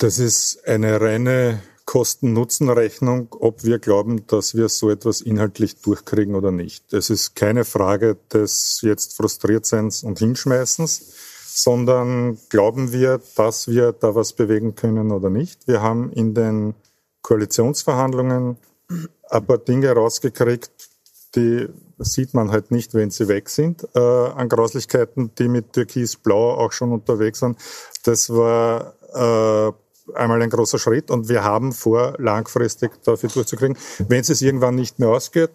Das ist eine reine Kosten-Nutzen-Rechnung, ob wir glauben, dass wir so etwas inhaltlich durchkriegen oder nicht. Es ist keine Frage des jetzt Frustriertseins und Hinschmeißens, sondern glauben wir, dass wir da was bewegen können oder nicht. Wir haben in den Koalitionsverhandlungen ein paar Dinge rausgekriegt, die sieht man halt nicht, wenn sie weg sind, äh, an Grauslichkeiten, die mit Türkis-Blau auch schon unterwegs sind. Das war äh, einmal ein großer Schritt und wir haben vor, langfristig dafür durchzukriegen. Wenn es irgendwann nicht mehr ausgeht,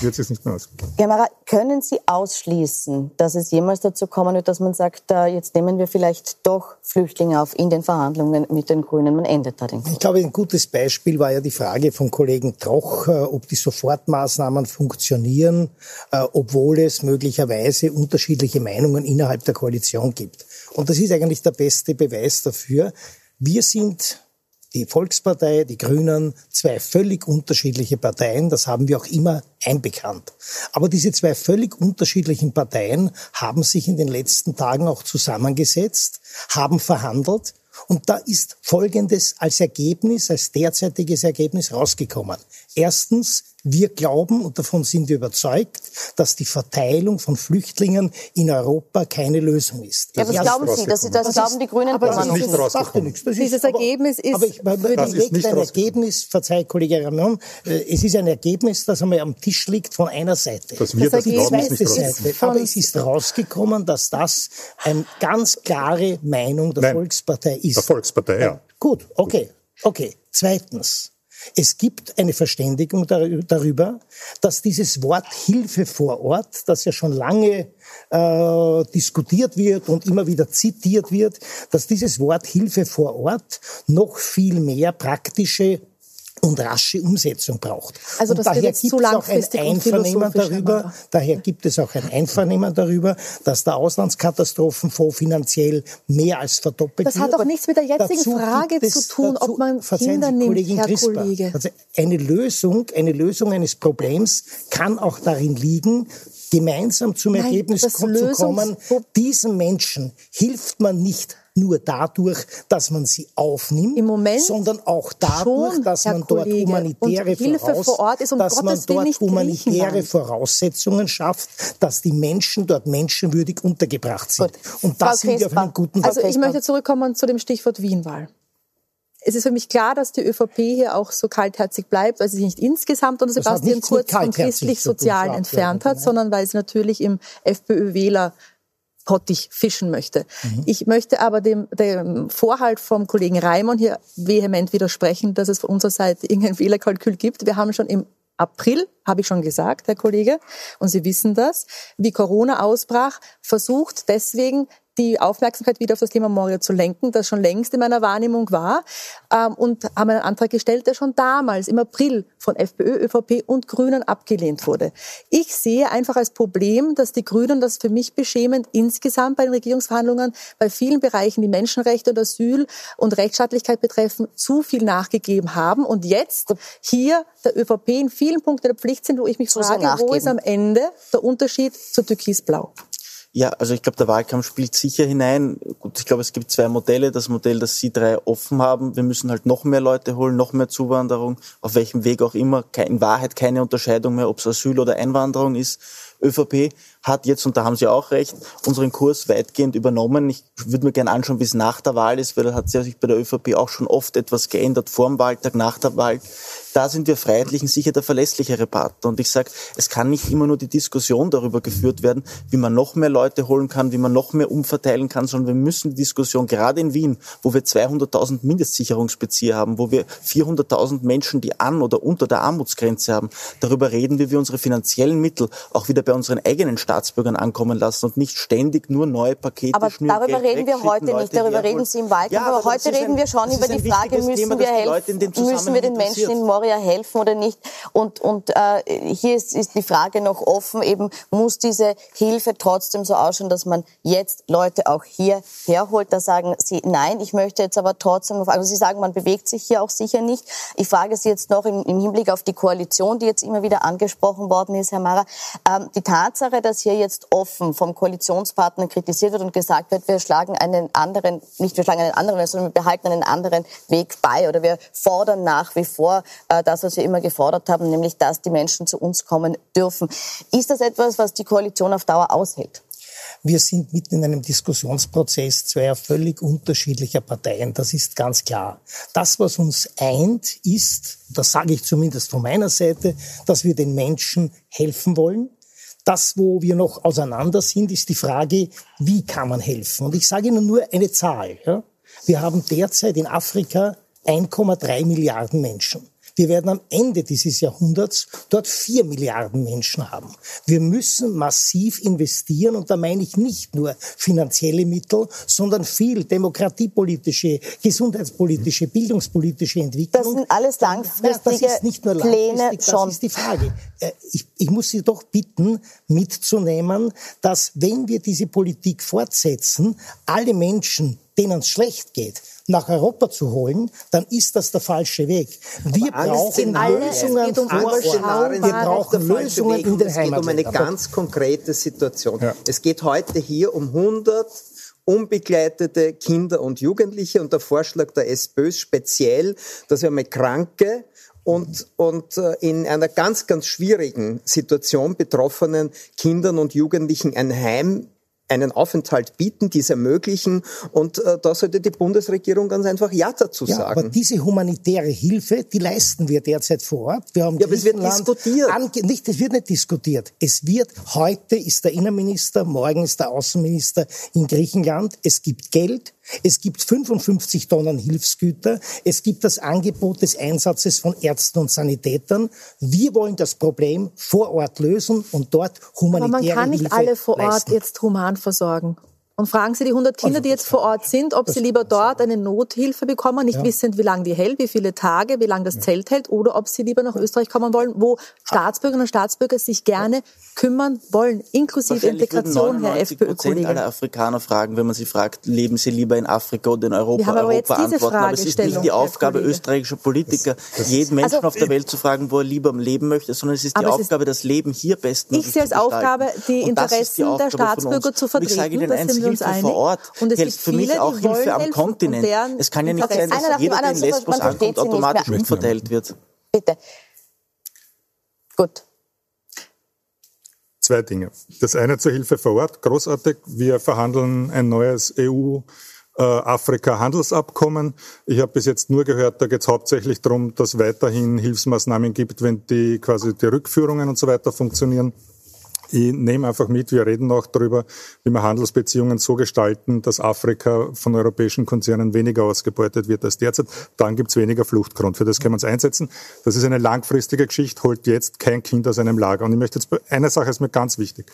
wird es nicht mehr ausgehen. Gemara, können Sie ausschließen, dass es jemals dazu kommen wird, dass man sagt, jetzt nehmen wir vielleicht doch Flüchtlinge auf in den Verhandlungen mit den Grünen? Man endet da den. Ich glaube, ein gutes Beispiel war ja die Frage vom Kollegen Troch, äh, ob die Sofortmaßnahmen funktionieren, äh, obwohl es möglicherweise unterschiedliche Meinungen innerhalb der Koalition gibt. Und das ist eigentlich der beste Beweis dafür. Wir sind die Volkspartei, die Grünen, zwei völlig unterschiedliche Parteien. Das haben wir auch immer einbekannt. Aber diese zwei völlig unterschiedlichen Parteien haben sich in den letzten Tagen auch zusammengesetzt, haben verhandelt. Und da ist Folgendes als Ergebnis, als derzeitiges Ergebnis rausgekommen. Erstens, wir glauben, und davon sind wir überzeugt, dass die Verteilung von Flüchtlingen in Europa keine Lösung ist. Ja, was glauben Sie? Das, das, glauben die Grünen aber das ist nicht rausgekommen. Das ist, Dieses Ergebnis ist... Aber ich würde nicht ein Ergebnis, verzeih Kollege Ramon, äh, es ist ein Ergebnis, das einmal am Tisch liegt von einer Seite. Das wir das, das ist nicht Seite. Aber es ist rausgekommen, dass das eine ganz klare Meinung der Nein, Volkspartei ist. Der Volkspartei, ja. Gut, okay, okay. Zweitens. Es gibt eine Verständigung darüber, dass dieses Wort Hilfe vor Ort, das ja schon lange äh, diskutiert wird und immer wieder zitiert wird, dass dieses Wort Hilfe vor Ort noch viel mehr praktische und rasche Umsetzung braucht. Also das und daher gibt es auch ein Einvernehmen darüber, daher gibt es auch ein Einvernehmen darüber, dass der Auslandskatastrophenfonds finanziell mehr als verdoppelt wird. Das hat auch nichts mit der jetzigen dazu Frage zu tun, dazu, ob man Kinder nimmt, Kollegin Herr Crisper, Kollege. Also eine Lösung, eine Lösung eines Problems kann auch darin liegen, gemeinsam zum Nein, Ergebnis zu kommen, diesen Menschen hilft man nicht nur dadurch, dass man sie aufnimmt, sondern auch dadurch, schon, dass Herr man dort Kollege. humanitäre, Voraus vor Ort ist um dass man Gottes dort humanitäre. Voraussetzungen schafft, dass die Menschen dort menschenwürdig untergebracht sind. Gut. Und da Frau sind wir auf einem guten Also Weg. ich möchte zurückkommen zu dem Stichwort Wienwahl. Es ist für mich klar, dass die ÖVP hier auch so kaltherzig bleibt, weil sie sich nicht insgesamt unter Das Sebastian Kurz vom christlich-sozialen entfernt hat, sondern weil sie natürlich im FPÖ-Wähler Pottich fischen möchte. Ich möchte aber dem, dem Vorhalt vom Kollegen Reimann hier vehement widersprechen, dass es von unserer Seite irgendein Wählerkalkül gibt. Wir haben schon im April, habe ich schon gesagt, Herr Kollege, und Sie wissen das, wie Corona ausbrach, versucht deswegen die Aufmerksamkeit wieder auf das Thema Moria zu lenken, das schon längst in meiner Wahrnehmung war, ähm, und haben einen Antrag gestellt, der schon damals im April von FPÖ, ÖVP und Grünen abgelehnt wurde. Ich sehe einfach als Problem, dass die Grünen, das für mich beschämend, insgesamt bei den Regierungsverhandlungen bei vielen Bereichen, die Menschenrechte und Asyl und Rechtsstaatlichkeit betreffen, zu viel nachgegeben haben und jetzt hier der ÖVP in vielen Punkten der Pflicht sind, wo ich mich sehr frage, wo ist am Ende der Unterschied zu Türkisblau? Ja, also ich glaube, der Wahlkampf spielt sicher hinein. Gut, ich glaube, es gibt zwei Modelle. Das Modell, das Sie drei offen haben. Wir müssen halt noch mehr Leute holen, noch mehr Zuwanderung, auf welchem Weg auch immer. In Wahrheit keine Unterscheidung mehr, ob es Asyl oder Einwanderung ist. ÖVP hat jetzt, und da haben Sie auch recht, unseren Kurs weitgehend übernommen. Ich würde mir gerne anschauen, wie es nach der Wahl ist, weil da hat sich bei der ÖVP auch schon oft etwas geändert, vor dem Wahltag, nach der Wahl. Da sind wir Freiheitlichen sicher der verlässlichere Partner. Und ich sage, es kann nicht immer nur die Diskussion darüber geführt werden, wie man noch mehr Leute holen kann, wie man noch mehr umverteilen kann, sondern wir müssen die Diskussion, gerade in Wien, wo wir 200.000 Mindestsicherungsbezieher haben, wo wir 400.000 Menschen, die an oder unter der Armutsgrenze haben, darüber reden, wie wir unsere finanziellen Mittel auch wieder bei unseren eigenen Staatsbürgern ankommen lassen und nicht ständig nur neue Pakete Aber darüber reden wir heute nicht, Leute darüber herholen. reden Sie im Wahlkampf. Ja, aber aber heute reden ein- wir schon über die Frage, müssen Thema, wir helfen, müssen wir den Menschen in Moria helfen oder nicht? Und, und äh, hier ist, ist die Frage noch offen, eben muss diese Hilfe trotzdem so ausschauen, dass man jetzt Leute auch hier herholt. Da sagen Sie, nein, ich möchte jetzt aber trotzdem, also Sie sagen, man bewegt sich hier auch sicher nicht. Ich frage Sie jetzt noch im, im Hinblick auf die Koalition, die jetzt immer wieder angesprochen worden ist, Herr Mara. Ähm, die Tatsache, dass hier jetzt offen vom Koalitionspartner kritisiert wird und gesagt wird, wir schlagen einen anderen, nicht wir schlagen einen anderen, sondern wir behalten einen anderen Weg bei oder wir fordern nach wie vor äh, das, was wir immer gefordert haben, nämlich dass die Menschen zu uns kommen dürfen. Ist das etwas, was die Koalition auf Dauer aushält? Wir sind mitten in einem Diskussionsprozess zweier völlig unterschiedlicher Parteien. Das ist ganz klar. Das, was uns eint, ist, das sage ich zumindest von meiner Seite, dass wir den Menschen helfen wollen. Das, wo wir noch auseinander sind, ist die Frage, wie kann man helfen? Und ich sage Ihnen nur eine Zahl. Ja? Wir haben derzeit in Afrika 1,3 Milliarden Menschen. Wir werden am Ende dieses Jahrhunderts dort vier Milliarden Menschen haben. Wir müssen massiv investieren und da meine ich nicht nur finanzielle Mittel, sondern viel demokratiepolitische, gesundheitspolitische, bildungspolitische Entwicklung. Das sind alles Ja, langfristige das ist nicht nur Pläne langfristig, schon. Das ist die Frage. Äh, Ich, ich muss Sie doch bitten, mitzunehmen, dass wenn wir diese Politik fortsetzen, alle Menschen, denen es schlecht geht, nach Europa zu holen, dann ist das der falsche Weg. Wir alle brauchen Lösungen um vor Ort. Wir brauchen Lösungen in und den Es geht um eine Heimatländern. ganz konkrete Situation. Ja. Es geht heute hier um 100 unbegleitete Kinder und Jugendliche und der Vorschlag der SPÖ ist speziell, dass wir mal Kranke und, und äh, in einer ganz, ganz schwierigen Situation betroffenen Kindern und Jugendlichen ein Heim einen Aufenthalt bieten, dies ermöglichen. Und äh, da sollte die Bundesregierung ganz einfach Ja dazu Ja, sagen. aber diese humanitäre Hilfe, die leisten wir derzeit vor Ort. Wir haben Ja, aber es wird diskutiert. Nicht, es wird nicht diskutiert. Es wird, heute ist der Innenminister, morgen ist der Außenminister in Griechenland. Es gibt Geld. Es gibt 55 Tonnen Hilfsgüter. Es gibt das Angebot des Einsatzes von Ärzten und Sanitätern. Wir wollen das Problem vor Ort lösen und dort humanitäre Aber man kann nicht Hilfe alle vor Ort leisten. jetzt human versorgen. Und fragen Sie die 100 Kinder, Also die jetzt vor Ort sind, ob sie lieber dort eine Nothilfe bekommen, nicht Ja. wissend, wie lange die hält, wie viele Tage, wie lange das Zelt hält, oder ob sie lieber nach Österreich kommen wollen, wo Staatsbürgerinnen und Staatsbürger sich gerne kümmern wollen, inklusive Integration, Herr 99 Prozent FPÖ-Kollege. aller Afrikaner fragen, wenn man sie fragt, leben sie lieber in Afrika oder in Europa, Wir haben aber jetzt Europa diese antworten. Aber es ist nicht die Aufgabe österreichischer Politiker, jeden Menschen Also- auf der Welt zu fragen, wo er lieber leben möchte, sondern es ist die es ist- Aufgabe, das Leben hier bestmöglich Ich sehe als zu gestalten. Aufgabe, die Und das ist die Interessen der Aufgabe uns. Staatsbürger zu Und ich sage vertreten. Ihnen Das eins, sind Hilfe vor Ort heißt für mich auch Hilfe am Kontinent. Es kann ja nicht sein, dass jeder, der in Lesbos ankommt, automatisch umverteilt wird. Bitte. Gut. Zwei Dinge. Das eine zur Hilfe vor Ort. Großartig. Wir verhandeln ein neues EU äh, Afrika-Handelsabkommen. Ich habe bis jetzt nur gehört, da geht es hauptsächlich darum, dass weiterhin Hilfsmaßnahmen gibt, wenn die quasi die Rückführungen und so weiter funktionieren. Ich nehme einfach mit, wir reden auch darüber, wie wir Handelsbeziehungen so gestalten, dass Afrika von europäischen Konzernen weniger ausgebeutet wird als derzeit. Dann gibt es weniger Fluchtgrund. Für das können wir uns einsetzen. Das ist eine langfristige Geschichte, holt jetzt kein Kind aus einem Lager. Und ich möchte jetzt, eine Sache ist mir ganz wichtig.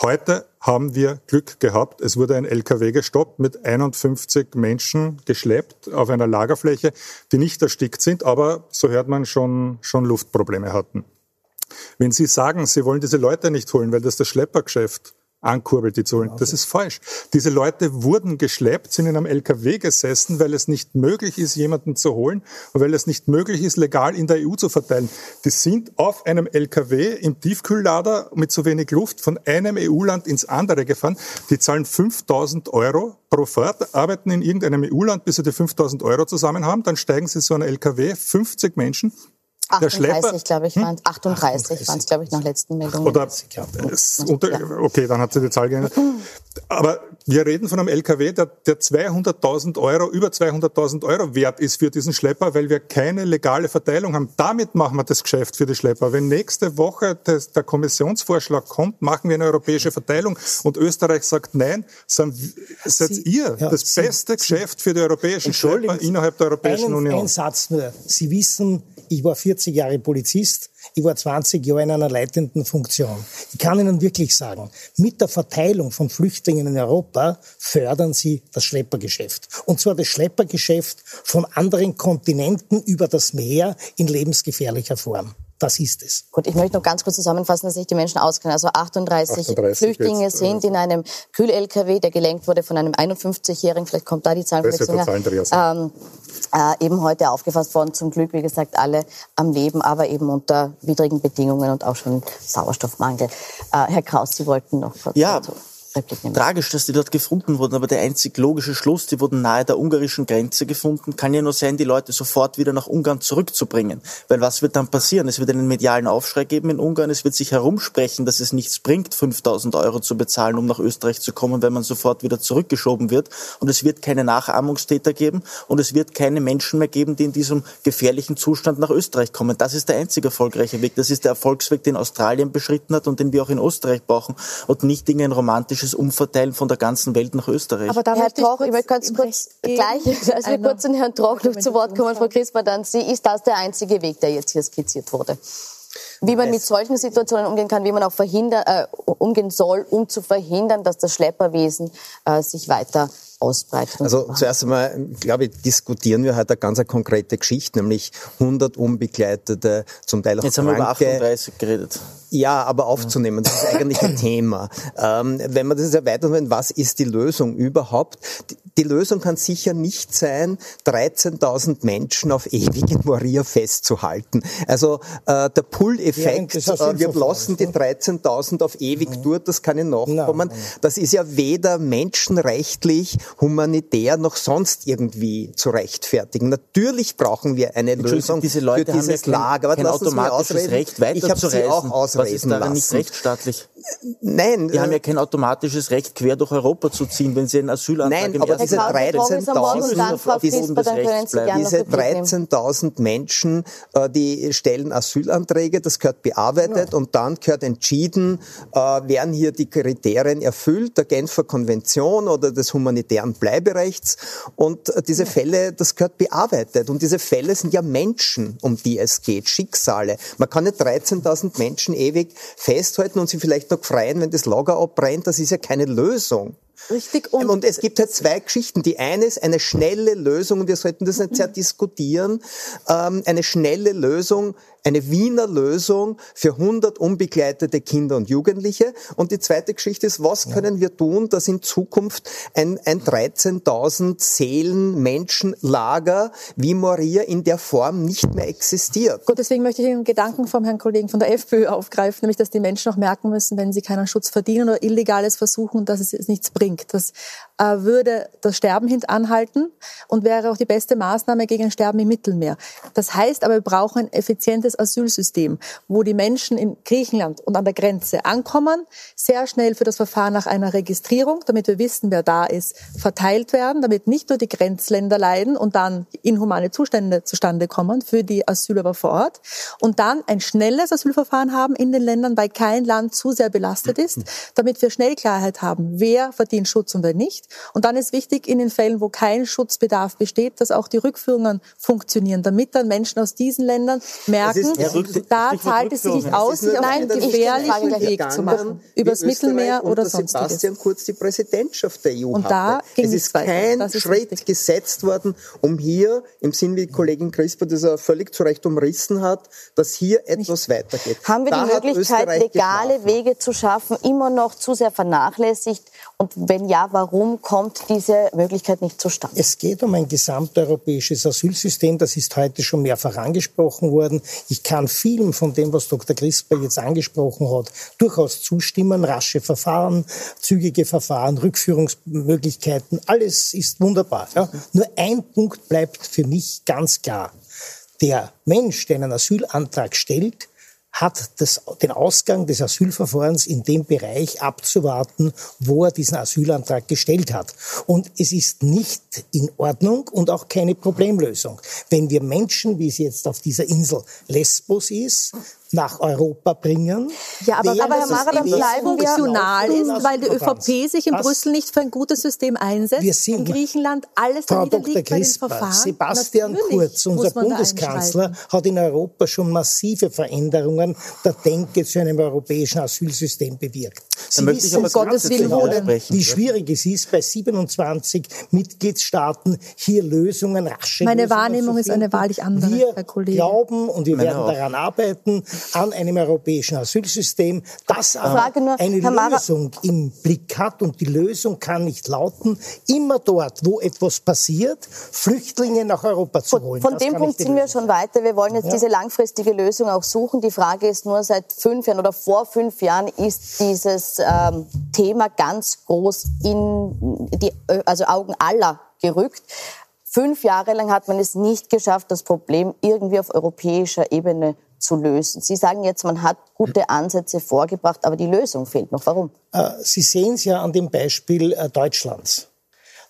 Heute haben wir Glück gehabt. Es wurde ein LKW gestoppt mit 51 Menschen geschleppt auf einer Lagerfläche, die nicht erstickt sind, aber so hört man schon, schon Luftprobleme hatten. Wenn Sie sagen, Sie wollen diese Leute nicht holen, weil das das Schleppergeschäft ankurbelt, die zu holen. Das ist falsch. Diese Leute wurden geschleppt, sind in einem LKW gesessen, weil es nicht möglich ist, jemanden zu holen und weil es nicht möglich ist, legal in der EU zu verteilen. Die sind auf einem LKW im Tiefkühllader mit zu wenig Luft von einem EU-Land ins andere gefahren. Die zahlen 5000 Euro pro Fahrt, arbeiten in irgendeinem EU-Land, bis sie die 5000 Euro zusammen haben. Dann steigen sie so ein LKW, 50 Menschen, 38, glaube ich, waren 38, waren es, glaube ich, nach letzten Meldungen. Oder, unter, okay, dann hat sie die Zahl geändert. Aber wir reden von einem LKW, der, der 200.000 Euro, über 200.000 Euro wert ist für diesen Schlepper, weil wir keine legale Verteilung haben. Damit machen wir das Geschäft für die Schlepper. Wenn nächste Woche das, der Kommissionsvorschlag kommt, machen wir eine europäische Verteilung und Österreich sagt nein, seid Sie, ihr ja, das Sie, beste Sie, Geschäft für die europäischen Schlepper innerhalb der Europäischen einen, Union. Ein Satz nur. Sie wissen, ich war 40 Jahre Polizist. Ich war 20 Jahre in einer leitenden Funktion. Ich kann Ihnen wirklich sagen, mit der Verteilung von Flüchtlingen in Europa fördern Sie das Schleppergeschäft. Und zwar das Schleppergeschäft von anderen Kontinenten über das Meer in lebensgefährlicher Form. Das ist es. Gut, ich möchte noch ganz kurz zusammenfassen, dass sich die Menschen auskennen. Also 38, 38 Flüchtlinge jetzt, sind in einem Kühl-LKW, der gelenkt wurde von einem 51-Jährigen. Vielleicht kommt da die Zahl vielleicht ähm, äh, eben heute aufgefasst worden. Zum Glück, wie gesagt, alle am Leben, aber eben unter widrigen Bedingungen und auch schon Sauerstoffmangel. Äh, Herr Kraus, Sie wollten noch kurz ja, dazu. Tragisch, dass die dort gefunden wurden, aber der einzig logische Schluss, die wurden nahe der ungarischen Grenze gefunden, kann ja nur sein, die Leute sofort wieder nach Ungarn zurückzubringen. Weil was wird dann passieren? Es wird einen medialen Aufschrei geben in Ungarn, es wird sich herumsprechen, dass es nichts bringt, 5000 Euro zu bezahlen, um nach Österreich zu kommen, wenn man sofort wieder zurückgeschoben wird. Und es wird keine Nachahmungstäter geben und es wird keine Menschen mehr geben, die in diesem gefährlichen Zustand nach Österreich kommen. Das ist der einzig erfolgreiche Weg. Das ist der Erfolgsweg, den Australien beschritten hat und den wir auch in Österreich brauchen und nicht Dinge ein romantisches politisches Umverteilen von der ganzen Welt nach Österreich. Aber da Herr Troch, ich möchte ganz kurz gleich, als wir kurz den Herrn Troch noch zu Wort kommen, Frau Christmann, dann Sie, ist das der einzige Weg, der jetzt hier skizziert wurde? Wie man mit solchen Situationen umgehen kann, wie man auch verhindern, äh, umgehen soll, um zu verhindern, dass das Schlepperwesen äh, sich weiter ausbreitet. Also zuerst einmal, glaube ich, diskutieren wir heute eine ganz konkrete Geschichte, nämlich 100 unbegleitete, zum Teil auch Jetzt Kranke, haben wir über 38 geredet. Ja, aber aufzunehmen, das ist eigentlich ein Thema. Ähm, wenn man das erweitern will, was ist die Lösung überhaupt? Die, die Lösung kann sicher nicht sein, 13.000 Menschen auf ewig in Moria festzuhalten. Also äh, der Pull-Effekt, äh, wir lassen die 13.000 auf ewig mhm. durch, das kann ich nachkommen. Das ist ja weder menschenrechtlich, humanitär noch sonst irgendwie zu rechtfertigen. Natürlich brauchen wir eine Lösung diese Leute für dieses haben ja kein, Lager. Aber kein automatisches Recht ich habe sie auch ausreden Was ist daran lassen. nicht rechtsstaatlich? Nein. Die äh, haben ja kein automatisches Recht, quer durch Europa zu ziehen, wenn sie einen Asylantrag Nein, aber diese 13.000 diese 13.000 Menschen, äh, die stellen Asylanträge, das gehört bearbeitet ja. und dann gehört entschieden, äh, werden hier die Kriterien erfüllt, der Genfer Konvention oder des humanitären Bleiberechts und diese Fälle, das gehört bearbeitet und diese Fälle sind ja Menschen, um die es geht, Schicksale. Man kann nicht 13.000 Menschen ewig festhalten und sie vielleicht noch freien, wenn das Lager abbrennt, das ist ja keine Lösung. Richtig. Und, und, es gibt halt zwei Geschichten. Die eine ist eine schnelle Lösung, und wir sollten das nicht sehr diskutieren, ähm, eine schnelle Lösung eine Wiener Lösung für 100 unbegleitete Kinder und Jugendliche. Und die zweite Geschichte ist, was können wir tun, dass in Zukunft ein, ein 13.000 Seelen Menschenlager wie Moria in der Form nicht mehr existiert. Gut, deswegen möchte ich den Gedanken vom Herrn Kollegen von der FPÖ aufgreifen, nämlich, dass die Menschen auch merken müssen, wenn sie keinen Schutz verdienen oder Illegales versuchen, dass es nichts bringt. Das würde das Sterben hintanhalten und wäre auch die beste Maßnahme gegen ein Sterben im Mittelmeer. Das heißt aber, wir brauchen ein effizientes Asylsystem, wo die Menschen in Griechenland und an der Grenze ankommen, sehr schnell für das Verfahren nach einer Registrierung, damit wir wissen, wer da ist, verteilt werden, damit nicht nur die Grenzländer leiden und dann inhumane Zustände zustande kommen für die Asylbewerber vor Ort und dann ein schnelles Asylverfahren haben in den Ländern, weil kein Land zu sehr belastet ist, damit wir schnell Klarheit haben, wer verdient Schutz und wer nicht. Und dann ist wichtig in den Fällen, wo kein Schutzbedarf besteht, dass auch die Rückführungen funktionieren, damit dann Menschen aus diesen Ländern merken, da zahlt es sich aus, sich auf einen gefährlichen Weg zu machen, übers Mittelmeer oder sonstiges. Sebastian Kurz die Präsidentschaft der EU Und da hatte. ging es ist kein ist Schritt richtig. gesetzt worden, um hier im Sinn, wie Kollegin Crisper das ja völlig zu Recht umrissen hat, dass hier etwas weitergeht. Haben wir Da die Möglichkeit, legale geschlafen. Wege zu schaffen, immer noch zu sehr vernachlässigt? Und wenn ja, warum kommt diese Möglichkeit nicht zustande? Es geht um ein gesamteuropäisches Asylsystem, das ist heute schon mehrfach angesprochen worden. Ich kann vielem von dem, was Dr. Crisper jetzt angesprochen hat, durchaus zustimmen. Rasche Verfahren, zügige Verfahren, Rückführungsmöglichkeiten, alles ist wunderbar. Ja. Nur ein Punkt bleibt für mich ganz klar. Der Mensch, der einen Asylantrag stellt, hat das, den Ausgang des Asylverfahrens in dem Bereich abzuwarten, wo er diesen Asylantrag gestellt hat. Und es ist nicht in Ordnung und auch keine Problemlösung, wenn wir Menschen, wie es jetzt auf dieser Insel Lesbos ist, nach Europa bringen. Ja, aber, während aber Herr Mara, dann bleiben wir funktional ist, weil die. ÖVP sich in Was? Brüssel nicht für ein gutes System einsetzt. Wir sind- in Griechenland alles Frau Dr. niederliegt bei den Crisper, Verfahren. Sebastian Natürlich Kurz, unser Bundeskanzler, hat in Europa schon massive Veränderungen der Denke zu einem europäischen Asylsystem bewirkt. Sie möchte ich aber um Gottes Willen widersprechen. wie schwierig es ist, bei 27 Mitgliedstaaten hier Lösungen, rasche Meine Lösungen Wahrnehmung zu ist eine wahrlich andere, Wir Herr Kollege. glauben und wir Meine werden auch. daran arbeiten, an einem europäischen Asylsystem, das aber Frage nur, eine Lösung im Blick hat. Und die Lösung kann nicht lauten, immer dort, wo etwas passiert, Flüchtlinge nach Europa zu holen. Von Das dem Punkt sind wir schon weiter. Wir wollen jetzt Ja. diese langfristige Lösung auch suchen. Die Frage ist nur, seit fünf Jahren oder vor fünf Jahren ist dieses ähm, Thema ganz groß in die also Augen aller gerückt. Fünf Jahre lang hat man es nicht geschafft, das Problem irgendwie auf europäischer Ebene zu lösen. Sie sagen jetzt, man hat gute Ansätze vorgebracht, aber die Lösung fehlt noch. Warum? Äh, Sie sehen es ja an dem Beispiel äh, Deutschlands.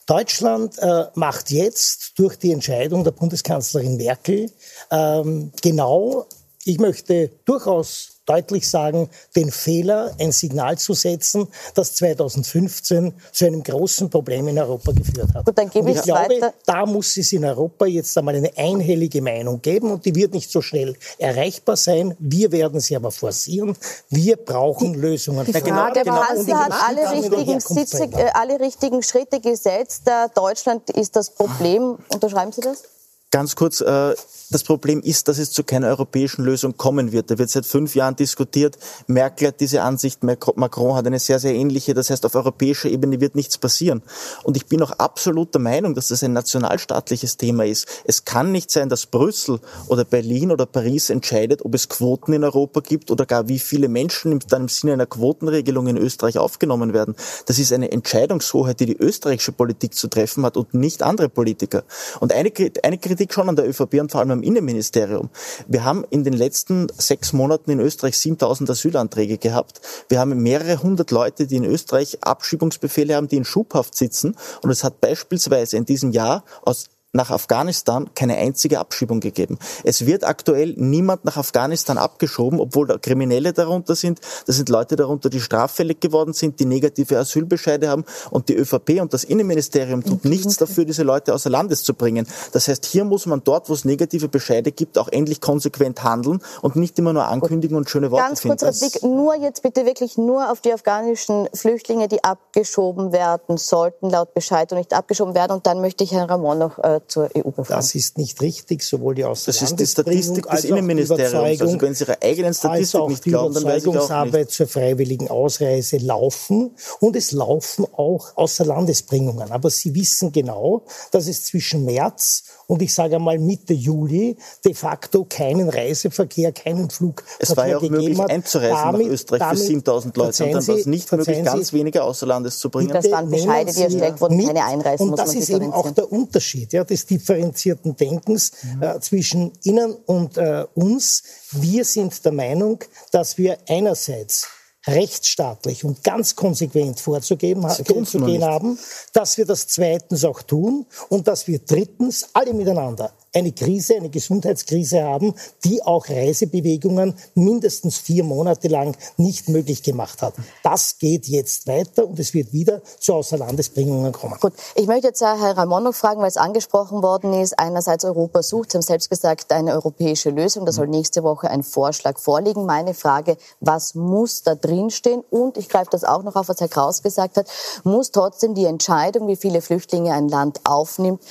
Deutschland äh, macht jetzt durch die Entscheidung der Bundeskanzlerin Merkel ähm, genau, ich möchte durchaus deutlich sagen, den Fehler, ein Signal zu setzen, das 2015 zu einem großen Problem in Europa geführt hat. Gut, dann gebe und ich glaube, weiter. da muss es in Europa jetzt einmal eine einhellige Meinung geben und die wird nicht so schnell erreichbar sein. Wir werden sie aber forcieren. Wir brauchen Lösungen. die Ja, genau, Frage genau, und Kanzler die hat alle richtigen, Sitze, äh, alle richtigen Schritte gesetzt. Äh, Deutschland ist das Problem. Unterschreiben Sie das? Ganz kurz, äh, das Problem ist, dass es zu keiner europäischen Lösung kommen wird. Da wird seit fünf Jahren diskutiert. Merkel hat diese Ansicht, Macron hat eine sehr, sehr ähnliche. Das heißt, auf europäischer Ebene wird nichts passieren. Und ich bin auch absolut der Meinung, dass das ein nationalstaatliches Thema ist. Es kann nicht sein, dass Brüssel oder Berlin oder Paris entscheidet, ob es Quoten in Europa gibt oder gar wie viele Menschen dann im Sinne einer Quotenregelung in Österreich aufgenommen werden. Das ist eine Entscheidungshoheit, die die österreichische Politik zu treffen hat und nicht andere Politiker. Und eine, eine Kritik schon an der ÖVP und vor allem am Innenministerium. Wir haben in den letzten sechs Monaten in Österreich 7000 Asylanträge gehabt. Wir haben mehrere hundert Leute, die in Österreich Abschiebungsbefehle haben, die in Schubhaft sitzen. Und es hat beispielsweise in diesem Jahr aus nach Afghanistan keine einzige Abschiebung gegeben. Es wird aktuell niemand nach Afghanistan abgeschoben, obwohl da Kriminelle darunter sind. Da sind Leute darunter, die straffällig geworden sind, die negative Asylbescheide haben. Und die ÖVP und das Innenministerium tut nichts dafür, diese Leute außer Landes zu bringen. Das heißt, hier muss man dort, wo es negative Bescheide gibt, auch endlich konsequent handeln und nicht immer nur ankündigen und schöne Worte Ganz finden. kurzer Blick, nur jetzt bitte wirklich nur auf die afghanischen Flüchtlinge, die abgeschoben werden sollten, laut Bescheid und nicht abgeschoben werden. Und dann möchte ich Herrn Ramon noch äh, Europa zur EU befragen. Das ist nicht richtig, sowohl die Das ist die Statistik des Innenministeriums. Also wenn Sie Ihre eigenen Statistik nicht glauben, dann weiß ich auch nicht. zur freiwilligen Ausreise laufen und es laufen auch Außerlandesbringungen. Aber Sie wissen genau, dass es zwischen März und ich sage einmal Mitte Juli de facto keinen Reiseverkehr, keinen Flugverkehr Es war ja auch möglich hat. einzureisen damit, nach Österreich für 7000 Leute und dann war es nicht möglich, ganz wenige außer Landes zu bringen. Das waren Bescheide, die erstellt wurden, keine Einreisen. Und das ist eben auch der Unterschied ja, des differenzierten Denkens mhm. äh, zwischen Ihnen und äh, uns. Wir sind der Meinung, dass wir einerseits rechtsstaatlich und ganz konsequent vorzugeben, vorzugehen haben, dass wir das zweitens auch tun und dass wir drittens alle miteinander eine Krise, eine Gesundheitskrise haben, die auch Reisebewegungen mindestens vier Monate lang nicht möglich gemacht hat. Das geht jetzt weiter und es wird wieder zu Außerlandesbringungen kommen. Gut, ich möchte jetzt Herr Ramon noch fragen, weil es angesprochen worden ist, einerseits Europa sucht, Sie haben selbst gesagt, eine europäische Lösung, da soll nächste Woche ein Vorschlag vorliegen. Meine Frage, was muss da drinstehen? Und ich greife das auch noch auf, was Herr Kraus gesagt hat, muss trotzdem die Entscheidung, wie viele Flüchtlinge ein Land aufnimmt,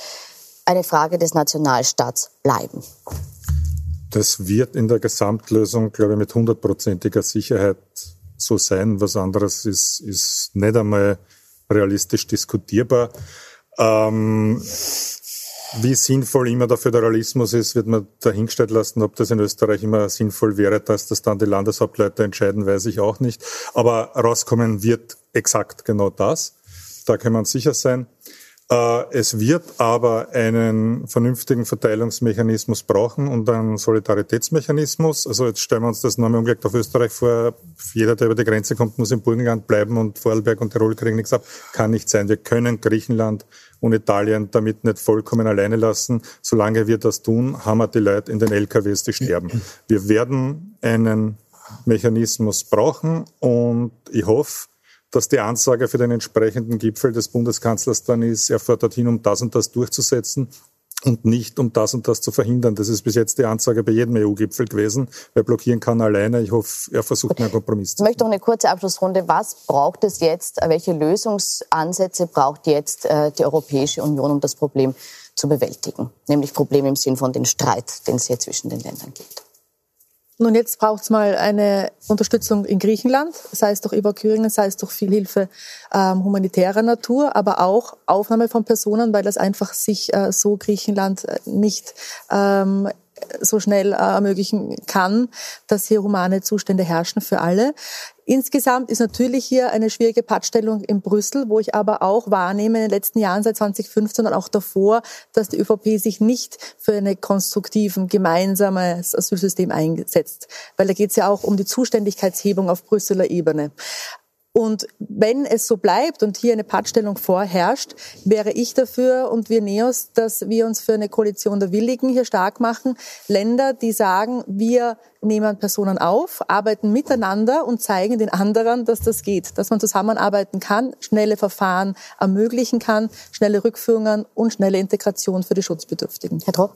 eine Frage des Nationalstaats bleiben. Das wird in der Gesamtlösung, glaube ich, mit hundertprozentiger Sicherheit so sein. Was anderes ist, ist nicht einmal realistisch diskutierbar. Ähm, wie sinnvoll immer der Föderalismus ist, wird man dahingestellt lassen. Ob das in Österreich immer sinnvoll wäre, dass das dann die Landeshauptleute entscheiden, weiß ich auch nicht. Aber rauskommen wird exakt genau das. Da kann man sicher sein. Äh, es wird aber einen vernünftigen Verteilungsmechanismus brauchen und einen Solidaritätsmechanismus. Also jetzt stellen wir uns das nochmal umgelegt auf Österreich vor. Jeder, der über die Grenze kommt, muss im Burgenland bleiben und Vorarlberg und Tirol kriegen nichts ab. Kann nicht sein. Wir können Griechenland und Italien damit nicht vollkommen alleine lassen. Solange wir das tun, haben wir die Leute in den LKWs, die sterben. Wir werden einen Mechanismus brauchen und ich hoffe, dass die Ansage für den entsprechenden Gipfel des Bundeskanzlers dann ist, er fährt dorthin, um das und das durchzusetzen und nicht um das und das zu verhindern. Das ist bis jetzt die Ansage bei jedem EU-Gipfel gewesen. Wer blockieren kann alleine. Ich hoffe, er versucht einen Kompromiss Ich möchte noch eine kurze Abschlussrunde. Was braucht es jetzt? Welche Lösungsansätze braucht jetzt äh, die Europäische Union, um das Problem zu bewältigen? Nämlich Problem im Sinn von den Streit, den es hier zwischen den Ländern gibt. Nun, jetzt braucht es mal eine Unterstützung in Griechenland, sei es durch Evakuierungen, sei es durch viel Hilfe ähm, humanitärer Natur, aber auch Aufnahme von Personen, weil das einfach sich äh, so Griechenland äh, nicht ähm, so schnell äh, ermöglichen kann, dass hier humane Zustände herrschen für alle. Insgesamt ist natürlich hier eine schwierige Pattstellung in Brüssel, wo ich aber auch wahrnehme in den letzten Jahren seit 2015 und auch davor, dass die ÖVP sich nicht für ein konstruktiven gemeinsames Asylsystem einsetzt. Weil da geht es ja auch um die Zuständigkeitshebung auf Brüsseler Ebene. Und wenn es so bleibt und hier eine Pattstellung vorherrscht, wäre ich dafür und wir NEOS, dass wir uns für eine Koalition der Willigen hier stark machen. Länder, die sagen, wir nehmen Personen auf, arbeiten miteinander und zeigen den anderen, dass das geht, dass man zusammenarbeiten kann, schnelle Verfahren ermöglichen kann, schnelle Rückführungen und schnelle Integration für die Schutzbedürftigen. Herr Troch?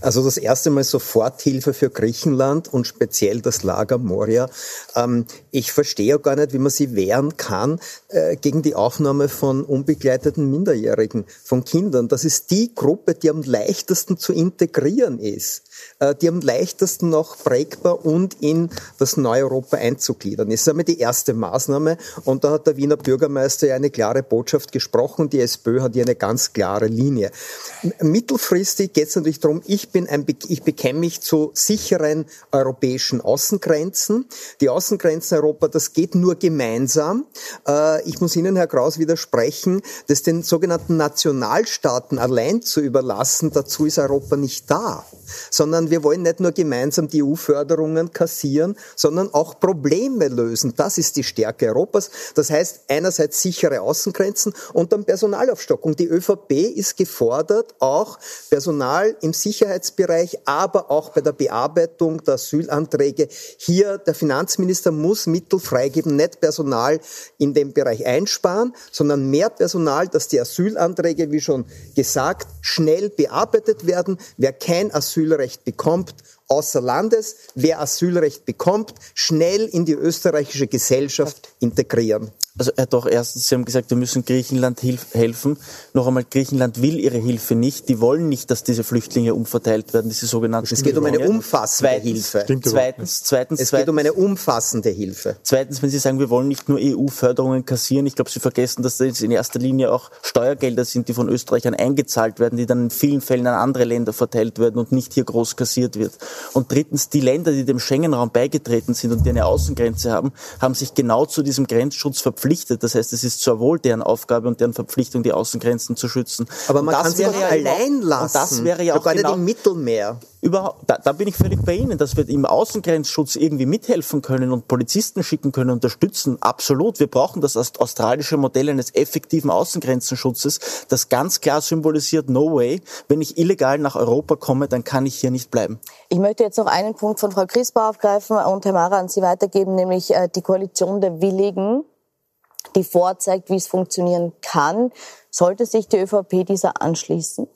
Also das erste Mal Soforthilfe für Griechenland und speziell das Lager Moria. Ähm, ich verstehe gar nicht, wie man sie wehren kann äh, gegen die Aufnahme von unbegleiteten Minderjährigen, von Kindern. Das ist die Gruppe, die am leichtesten zu integrieren ist. Äh, die am leichtesten noch prägbar und in das neue Europa einzugliedern. Das ist einmal die erste Maßnahme und da hat der Wiener Bürgermeister ja eine klare Botschaft gesprochen. Die SPÖ hat hier eine ganz klare Linie. Mittelfristig geht es natürlich darum, ich, bin ein, ich bekenne mich zu sicheren europäischen Außengrenzen. Die Außengrenzen Europa, das geht nur gemeinsam. Äh, ich muss Ihnen, Herr Kraus, widersprechen, das den sogenannten Nationalstaaten allein zu überlassen, dazu ist Europa nicht da sondern wir wollen nicht nur gemeinsam die EU-Förderungen kassieren, sondern auch Probleme lösen. Das ist die Stärke Europas. Das heißt einerseits sichere Außengrenzen und dann Personalaufstockung. Die ÖVP ist gefordert, auch Personal im Sicherheitsbereich, aber auch bei der Bearbeitung der Asylanträge. Hier der Finanzminister muss Mittel freigeben, nicht Personal in dem Bereich einsparen, sondern mehr Personal, dass die Asylanträge, wie schon gesagt, schnell bearbeitet werden. Wer kein Asylrecht bekommt, außer Landes, wer Asylrecht bekommt, schnell in die österreichische Gesellschaft integrieren. also Herr Doch, erstens, Sie haben gesagt, wir müssen Griechenland helfen. Noch einmal, Griechenland will ihre Hilfe nicht. Die wollen nicht, dass diese Flüchtlinge umverteilt werden, diese sogenannten Es geht um eine umfassende zweitens, Hilfe. Zweitens, zweitens, es geht um eine umfassende Hilfe. Zweitens, wenn Sie sagen, wir wollen nicht nur EU-Förderungen kassieren, ich glaube, Sie vergessen, dass das in erster Linie auch Steuergelder sind, die von Österreichern eingezahlt werden, die dann in vielen Fällen an andere Länder verteilt werden und nicht hier groß kassiert wird. Und drittens, die Länder, die dem Schengen-Raum beigetreten sind und die eine Außengrenze haben, haben sich genau zu diesem Grenzschutz verpflichtet. Das heißt, es ist zwar wohl deren Aufgabe und deren Verpflichtung, die Außengrenzen zu schützen. Aber man kann sie ja allein lassen. das wäre ja auch genau, im Mittelmeer. Überhaupt, da, da bin ich völlig bei Ihnen, dass wir im Außengrenzschutz irgendwie mithelfen können und Polizisten schicken können, unterstützen. Absolut. Wir brauchen das australische Modell eines effektiven Außengrenzenschutzes, das ganz klar symbolisiert, no way, wenn ich illegal nach Europa komme, dann kann ich hier nicht bleiben. Ich möchte jetzt noch einen Punkt von Frau Crisper aufgreifen und Herr Mara an Sie weitergeben, nämlich äh, die Koalition der Willigen, die vorzeigt, wie es funktionieren kann. Sollte sich die ÖVP dieser anschließen?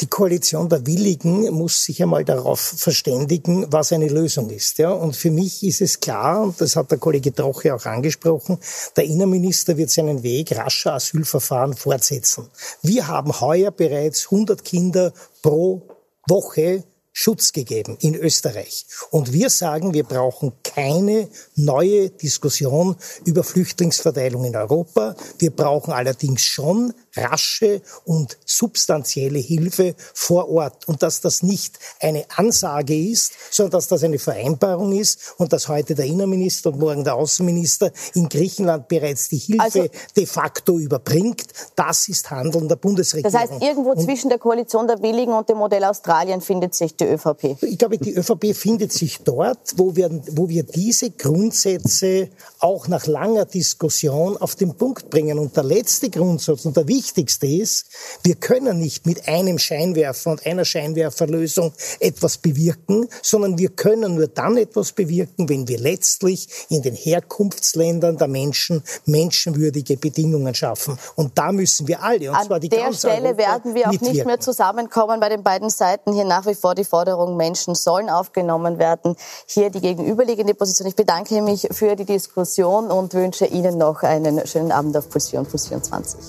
Die Koalition der Willigen muss sich einmal darauf verständigen, was eine Lösung ist. Ja? Und für mich ist es klar, und das hat der Kollege Troche auch angesprochen, der Innenminister wird seinen Weg rascher Asylverfahren fortsetzen. Wir haben heuer bereits 100 Kinder pro Woche Schutz gegeben in Österreich. Und wir sagen, wir brauchen keine neue Diskussion über Flüchtlingsverteilung in Europa. Wir brauchen allerdings schon rasche und substanzielle Hilfe vor Ort. Und dass das nicht eine Ansage ist, sondern dass das eine Vereinbarung ist und dass heute der Innenminister und morgen der Außenminister in Griechenland bereits die Hilfe also, de facto überbringt, das ist Handeln der Bundesregierung. Das heißt, irgendwo und, zwischen der Koalition der Willigen und dem Modell Australien findet sich die ÖVP? Ich glaube, die ÖVP findet sich dort, wo wir, wo wir diese Grundsätze auch nach langer Diskussion auf den Punkt bringen. Und der letzte Grundsatz und der wichtigste ist, wir können nicht mit einem Scheinwerfer und einer Scheinwerferlösung etwas bewirken, sondern wir können nur dann etwas bewirken, wenn wir letztlich in den Herkunftsländern der Menschen menschenwürdige Bedingungen schaffen. Und da müssen wir alle, und An zwar die der Stelle Europa, werden wir auch mitwirken. nicht mehr zusammenkommen bei den beiden Seiten. Hier nach wie vor die Forderung, Menschen sollen aufgenommen werden. Hier die gegenüberliegende Position. Ich bedanke mich für die Diskussion und wünsche Ihnen noch einen schönen Abend auf Puls 4 und Puls 24.